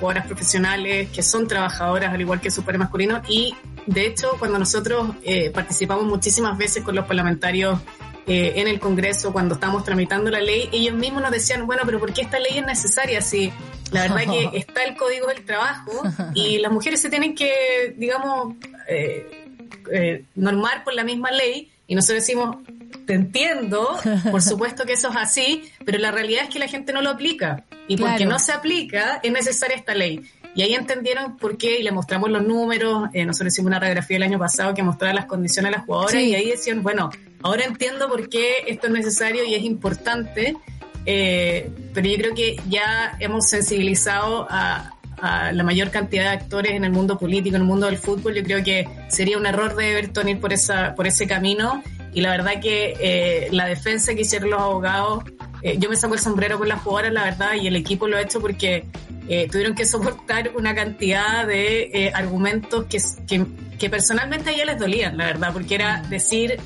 jugadoras profesionales, que son trabajadoras al igual que super masculinos y de hecho cuando nosotros eh, participamos muchísimas veces con los parlamentarios eh, en el Congreso cuando estamos tramitando la ley, ellos mismos nos decían, bueno, pero ¿por qué esta ley es necesaria si la verdad que está el Código del Trabajo y las mujeres se tienen que, digamos, eh, eh, normar por la misma ley y nosotros decimos, te entiendo, por supuesto que eso es así, pero la realidad es que la gente no lo aplica y porque no se aplica es necesaria esta ley. Y ahí entendieron por qué y le mostramos los números. Eh, nosotros hicimos una radiografía el año pasado que mostraba las condiciones de las jugadoras y ahí decían, bueno, ahora entiendo por qué esto es necesario y es importante, eh, pero yo creo que ya hemos sensibilizado a, a la mayor cantidad de actores en el mundo político, en el mundo del fútbol, yo creo que sería un error de Everton ir por, esa, por ese camino. Y la verdad que eh, la defensa que hicieron los abogados, eh, yo me saco el sombrero con las jugadoras, la verdad, y el equipo lo ha hecho porque eh, tuvieron que soportar una cantidad de argumentos que, que, que, personalmente a ellas les dolían, la verdad, porque era decir,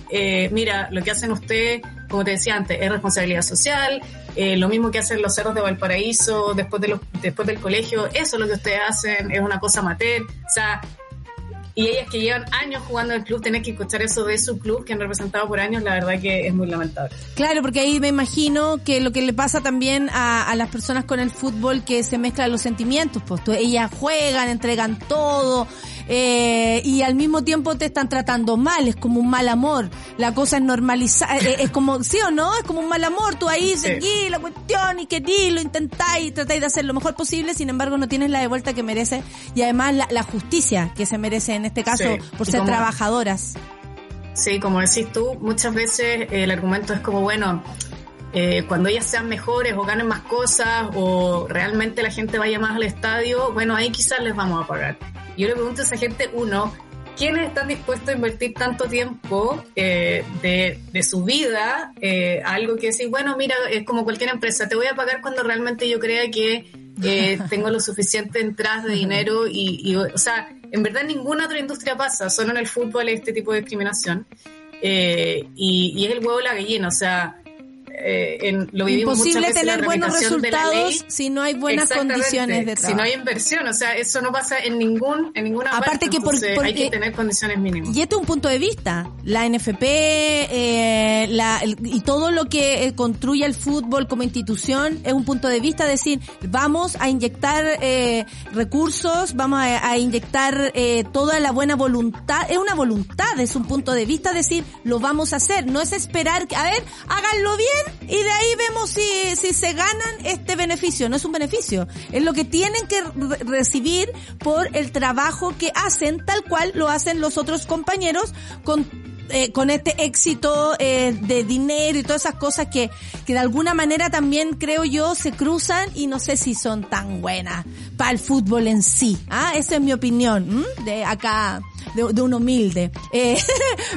mira, lo que hacen ustedes, como te decía antes, es responsabilidad social, eh, lo mismo que hacen los cerros de Valparaíso después, de los, después del colegio, eso es lo que ustedes hacen, es una cosa amateur, o sea, y ellas que llevan años jugando en el club, tener que escuchar eso de su club que han representado por años, la verdad que es muy lamentable. Claro, porque ahí me imagino que lo que le pasa también a, a las personas con el fútbol que se mezclan los sentimientos, pues ellas juegan, entregan todo, eh, y al mismo tiempo te están tratando mal, es como un mal amor. La cosa es normalizar, eh, es como, ¿sí o no? Es como un mal amor, tú ahí seguís la cuestión y querís, lo intentáis, tratáis de hacer lo mejor posible, sin embargo no tienes la devuelta que merece y además la, justicia que se merece en este caso por ser trabajadoras. Sí, como decís tú, muchas veces el argumento es como, bueno, eh, cuando ellas sean mejores o ganen más cosas o realmente la gente vaya más al estadio, bueno, ahí quizás les vamos a pagar. Yo le pregunto a esa gente, uno, ¿quiénes están dispuestos a invertir tanto tiempo eh, de, de, su vida eh, algo que decir, bueno, mira, es como cualquier empresa, te voy a pagar cuando realmente yo crea que eh, tengo lo suficiente entradas de dinero y, y, o sea, en verdad en ninguna otra industria pasa, solo en el fútbol este tipo de discriminación. Y, y es el huevo la gallina, o sea, eh, en, lo vivimos Imposible tener buenos resultados si no hay buenas condiciones de trabajo. Si no hay inversión, o sea, eso no pasa en ningún en ninguna Aparte que por, hay que tener condiciones mínimas. Y este es un punto de vista. La NFP eh, la, y todo lo que eh, construye el fútbol como institución es un punto de vista decir, vamos a inyectar eh, recursos, vamos a, a inyectar eh, toda la buena voluntad. Es una voluntad, es un punto de vista decir, lo vamos a hacer. No es esperar, a ver, háganlo bien y de ahí vemos si, si se ganan este beneficio. No es un beneficio, es lo que tienen que recibir por el trabajo que hacen, tal cual lo hacen los otros compañeros con eh, con este éxito eh, de dinero y todas esas cosas que, que de alguna manera también creo yo se cruzan y no sé si son tan buenas para el fútbol en sí. Ah, esa es mi opinión de acá de, de un humilde eh,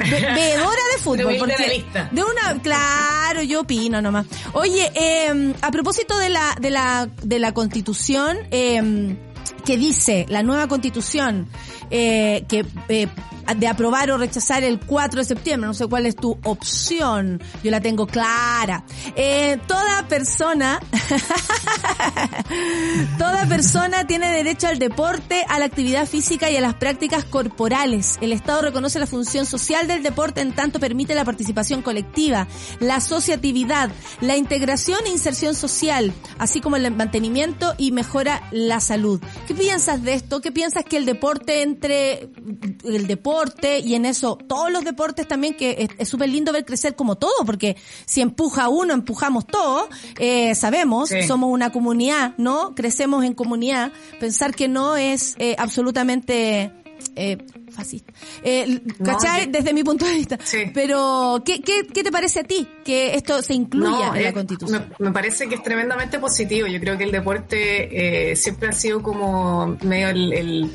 veedora de fútbol porque de una claro yo opino nomás. Oye eh, a propósito de la de la de la constitución eh, que dice la nueva constitución eh, que eh, de aprobar o rechazar el 4 de septiembre. No sé cuál es tu opción. Yo la tengo clara. Eh, toda persona, toda persona tiene derecho al deporte, a la actividad física y a las prácticas corporales. El Estado reconoce la función social del deporte en tanto permite la participación colectiva, la asociatividad, la integración e inserción social, así como el mantenimiento y mejora la salud. ¿Qué piensas de esto? ¿Qué piensas que el deporte entre el deporte y en eso todos los deportes también que es súper lindo ver crecer como todo porque si empuja uno empujamos todo eh, sabemos Sí. somos una comunidad no crecemos en comunidad pensar que no es eh, absolutamente eh, fascista eh, ¿cachai? desde mi punto de vista Sí. pero ¿qué, qué, ¿qué te parece a ti que esto se incluya No, en la eh, constitución? Me, me parece que es tremendamente positivo. Yo creo que el deporte eh, siempre ha sido como medio el, el-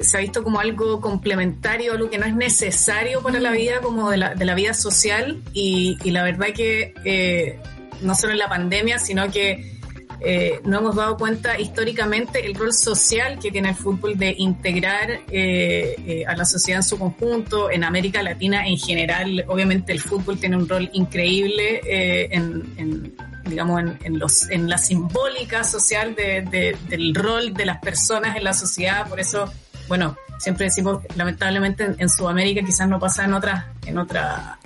se ha visto como algo complementario, algo que no es necesario para la vida, como de la, de la vida social. Y, y la verdad que eh, no solo en la pandemia, sino que eh, no hemos dado cuenta históricamente el rol social que tiene el fútbol de integrar eh, a la sociedad en su conjunto. En América Latina en general, obviamente el fútbol tiene un rol increíble en, digamos, en, los, en la simbólica social de- de- del rol de las personas en la sociedad. Por eso, bueno, siempre decimos, lamentablemente en, en Sudamérica quizás no pasa en otras, en otras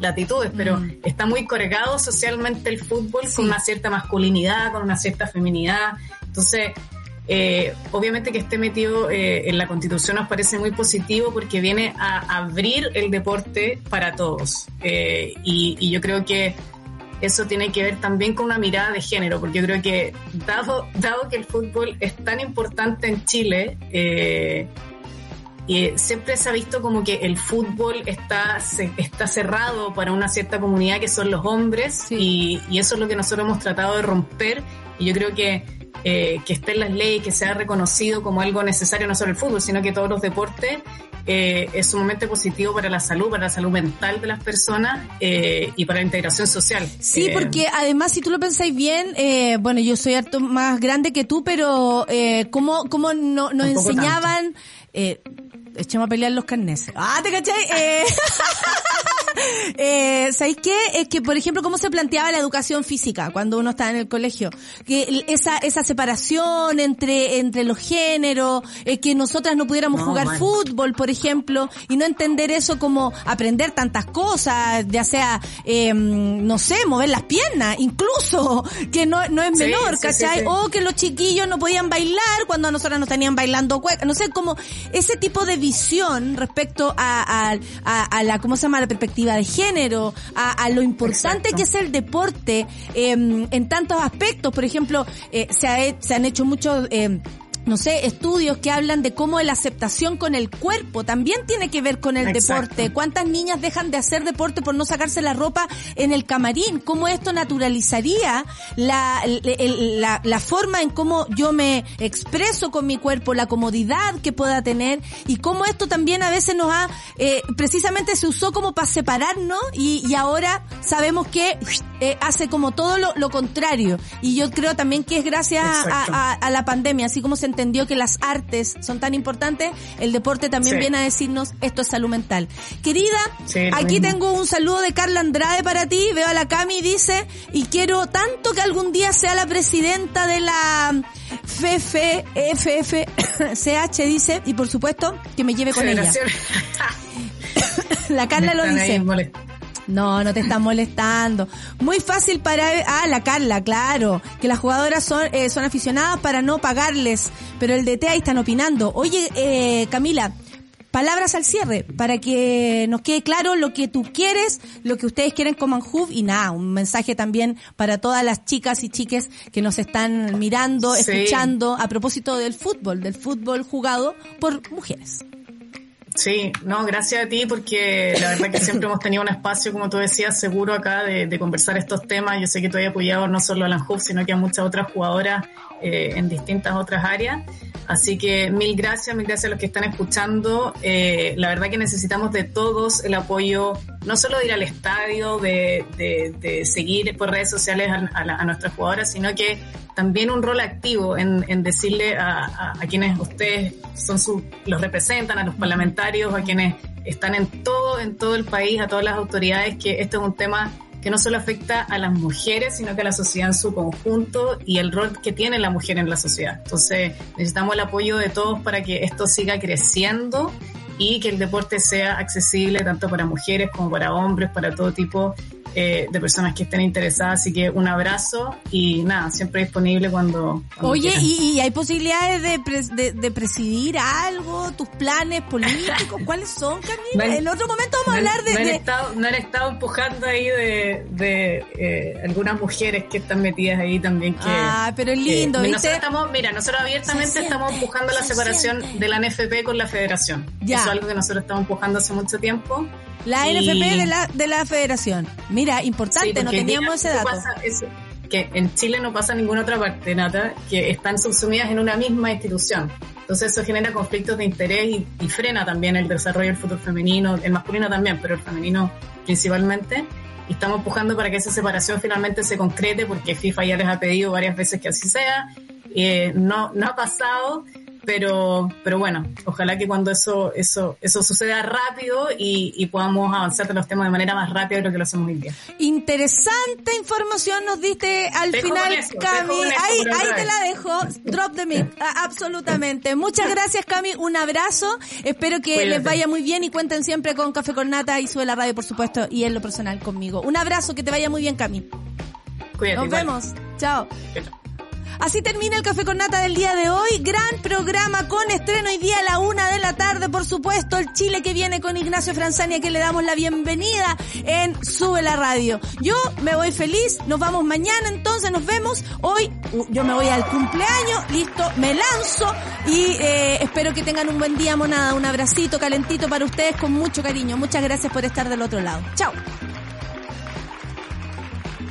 latitudes, pero Mm. está muy cargado socialmente el fútbol con una cierta masculinidad, con una cierta feminidad. Entonces, eh, obviamente que esté metido eh, en la constitución nos parece muy positivo porque viene a abrir el deporte para todos. Eh, y, y yo creo que eso tiene que ver también con una mirada de género, porque yo creo que dado, dado que el fútbol es tan importante en Chile, eh, y siempre se ha visto como que el fútbol está, se- está cerrado para una cierta comunidad que son los hombres y, y eso es lo que nosotros hemos tratado de romper y yo creo que eh, que esté en las leyes, que sea reconocido como algo necesario no solo el fútbol, sino que todos los deportes eh, es sumamente positivo para la salud, para la salud mental de las personas eh, y para la integración social. Sí, Eh, porque además, si tú lo pensáis bien, eh, bueno, yo soy harto más grande que tú, pero eh, ¿cómo, cómo no, nos enseñaban? Echemos a pelear los carneses. Ah, ¿te cachai? Eh, eh, ¿Sabéis qué? Es que, por ejemplo, cómo se planteaba la educación física cuando uno está en el colegio. Que esa, esa separación entre, entre los géneros, eh, que nosotras no pudiéramos No, jugar fútbol, por ejemplo, y no entender eso como aprender tantas cosas, ya sea, eh, no sé, mover las piernas, incluso, que no, no es menor, sí, sí, ¿cachai? sí. O que los chiquillos no podían bailar cuando a nosotras nos tenían bailando cueca, no sé, como ese tipo de visión respecto a, a, a- a la, ¿cómo se llama?, la perspectiva de género, a, a lo importante Exacto. que es el deporte eh, en tantos aspectos. Por ejemplo, eh, se, ha se han hecho muchos... eh, no sé, estudios que hablan de cómo la aceptación con el cuerpo también tiene que ver con el Exacto. deporte. ¿Cuántas niñas dejan de hacer deporte por no sacarse la ropa en el camarín? ¿Cómo esto naturalizaría la, la, la forma en cómo yo me expreso con mi cuerpo, la comodidad que pueda tener y cómo esto también a veces nos ha, eh, precisamente se usó como para separarnos y, y ahora sabemos que eh, hace como todo lo, lo contrario. Y yo creo también que es gracias a, a- a la pandemia, así como se entendió que las artes son tan importantes, el deporte también Sí. viene a decirnos esto es salud mental. Querida, Sí, aquí mismo. tengo un saludo de Carla Andrade para ti, veo a la Cami y dice, y quiero tanto que algún día sea la presidenta de la FF, FFCH dice, y por supuesto que me lleve con ella. La Carla lo dice. No, no te están molestando. Muy fácil para... Ah, la Carla, claro. Que las jugadoras son, eh, son aficionadas para no pagarles. Pero el DT ahí están opinando. Oye, eh, Camila, palabras al cierre, para que nos quede claro lo que tú quieres, lo que ustedes quieren con Manhub y nada, un mensaje también para todas las chicas y chiques que nos están mirando, Sí. escuchando a propósito del fútbol, del fútbol jugado por mujeres. Sí, no, gracias a ti porque la verdad que siempre hemos tenido un espacio, como tú decías, seguro acá de, de conversar estos temas. Yo sé que tú has apoyado no solo a Lanhub, sino que a muchas otras jugadoras eh, en distintas otras áreas. Así que mil gracias, mil gracias a los que están escuchando. Eh, la verdad que necesitamos de todos el apoyo, no solo de ir al estadio, de, de, seguir por redes sociales a, nuestras jugadoras, sino que también un rol activo en, en decirle a, a, quienes ustedes son su, los representan, a los parlamentarios, a quienes están en todo, en todo el país, a todas las autoridades, que este es un tema que no solo afecta a las mujeres, sino que a la sociedad en su conjunto y el rol que tiene la mujer en la sociedad. Entonces, necesitamos el apoyo de todos para que esto siga creciendo y que el deporte sea accesible tanto para mujeres como para hombres, para todo tipo eh, de personas que estén interesadas. Así que un abrazo y nada, siempre disponible cuando. Oye, ¿y, hay posibilidades de, de, presidir algo? ¿Tus planes políticos? ¿Cuáles son, Camila? en otro momento vamos a hablar de. No han, estado, no han estado empujando ahí de, de eh, algunas mujeres que están metidas ahí también. Que, ah, pero es lindo, ¿viste? Nosotros estamos, mira, nosotros abiertamente estamos empujando la separación de la NFP con la federación. Ya. Eso es algo que nosotros estamos empujando hace mucho tiempo. La NFP de la, de la federación. Mira, importante, no teníamos ese dato. que en Chile no pasa en ninguna otra parte, Nata, que están subsumidas en una misma institución. Entonces eso genera conflictos de interés y, frena también el desarrollo del fútbol femenino, el masculino también, pero el femenino principalmente. Y estamos empujando para que esa separación finalmente se concrete porque FIFA ya les ha pedido varias veces que así sea. Eh, no, no ha pasado pero, pero bueno, ojalá que cuando eso, eso, eso suceda rápido y, y podamos avanzar en los temas de manera más rápida de lo que lo hacemos hoy día. Interesante información nos diste al final, Cami. ahí, ahí te la dejo. Drop the mic. Absolutamente. Muchas gracias, Cami. Un abrazo. Espero que les vaya muy bien y cuenten siempre con Café con Nata y sube la radio, por supuesto, y en lo personal conmigo. Un abrazo, que te vaya muy bien, Cami. Nos vemos. Chao. Así termina el Café con Nata del día de hoy. Gran programa con estreno hoy día a la una de la tarde, por supuesto. El Chile que viene con Ignacio Franzania, que le damos la bienvenida en Sube la Radio. Yo me voy feliz. Nos vamos mañana, entonces nos vemos. Hoy uh, yo me voy al cumpleaños. Listo, me lanzo y eh, espero que tengan un buen día, monada. Un abracito calentito para ustedes con mucho cariño. Muchas gracias por estar del otro lado. Chao.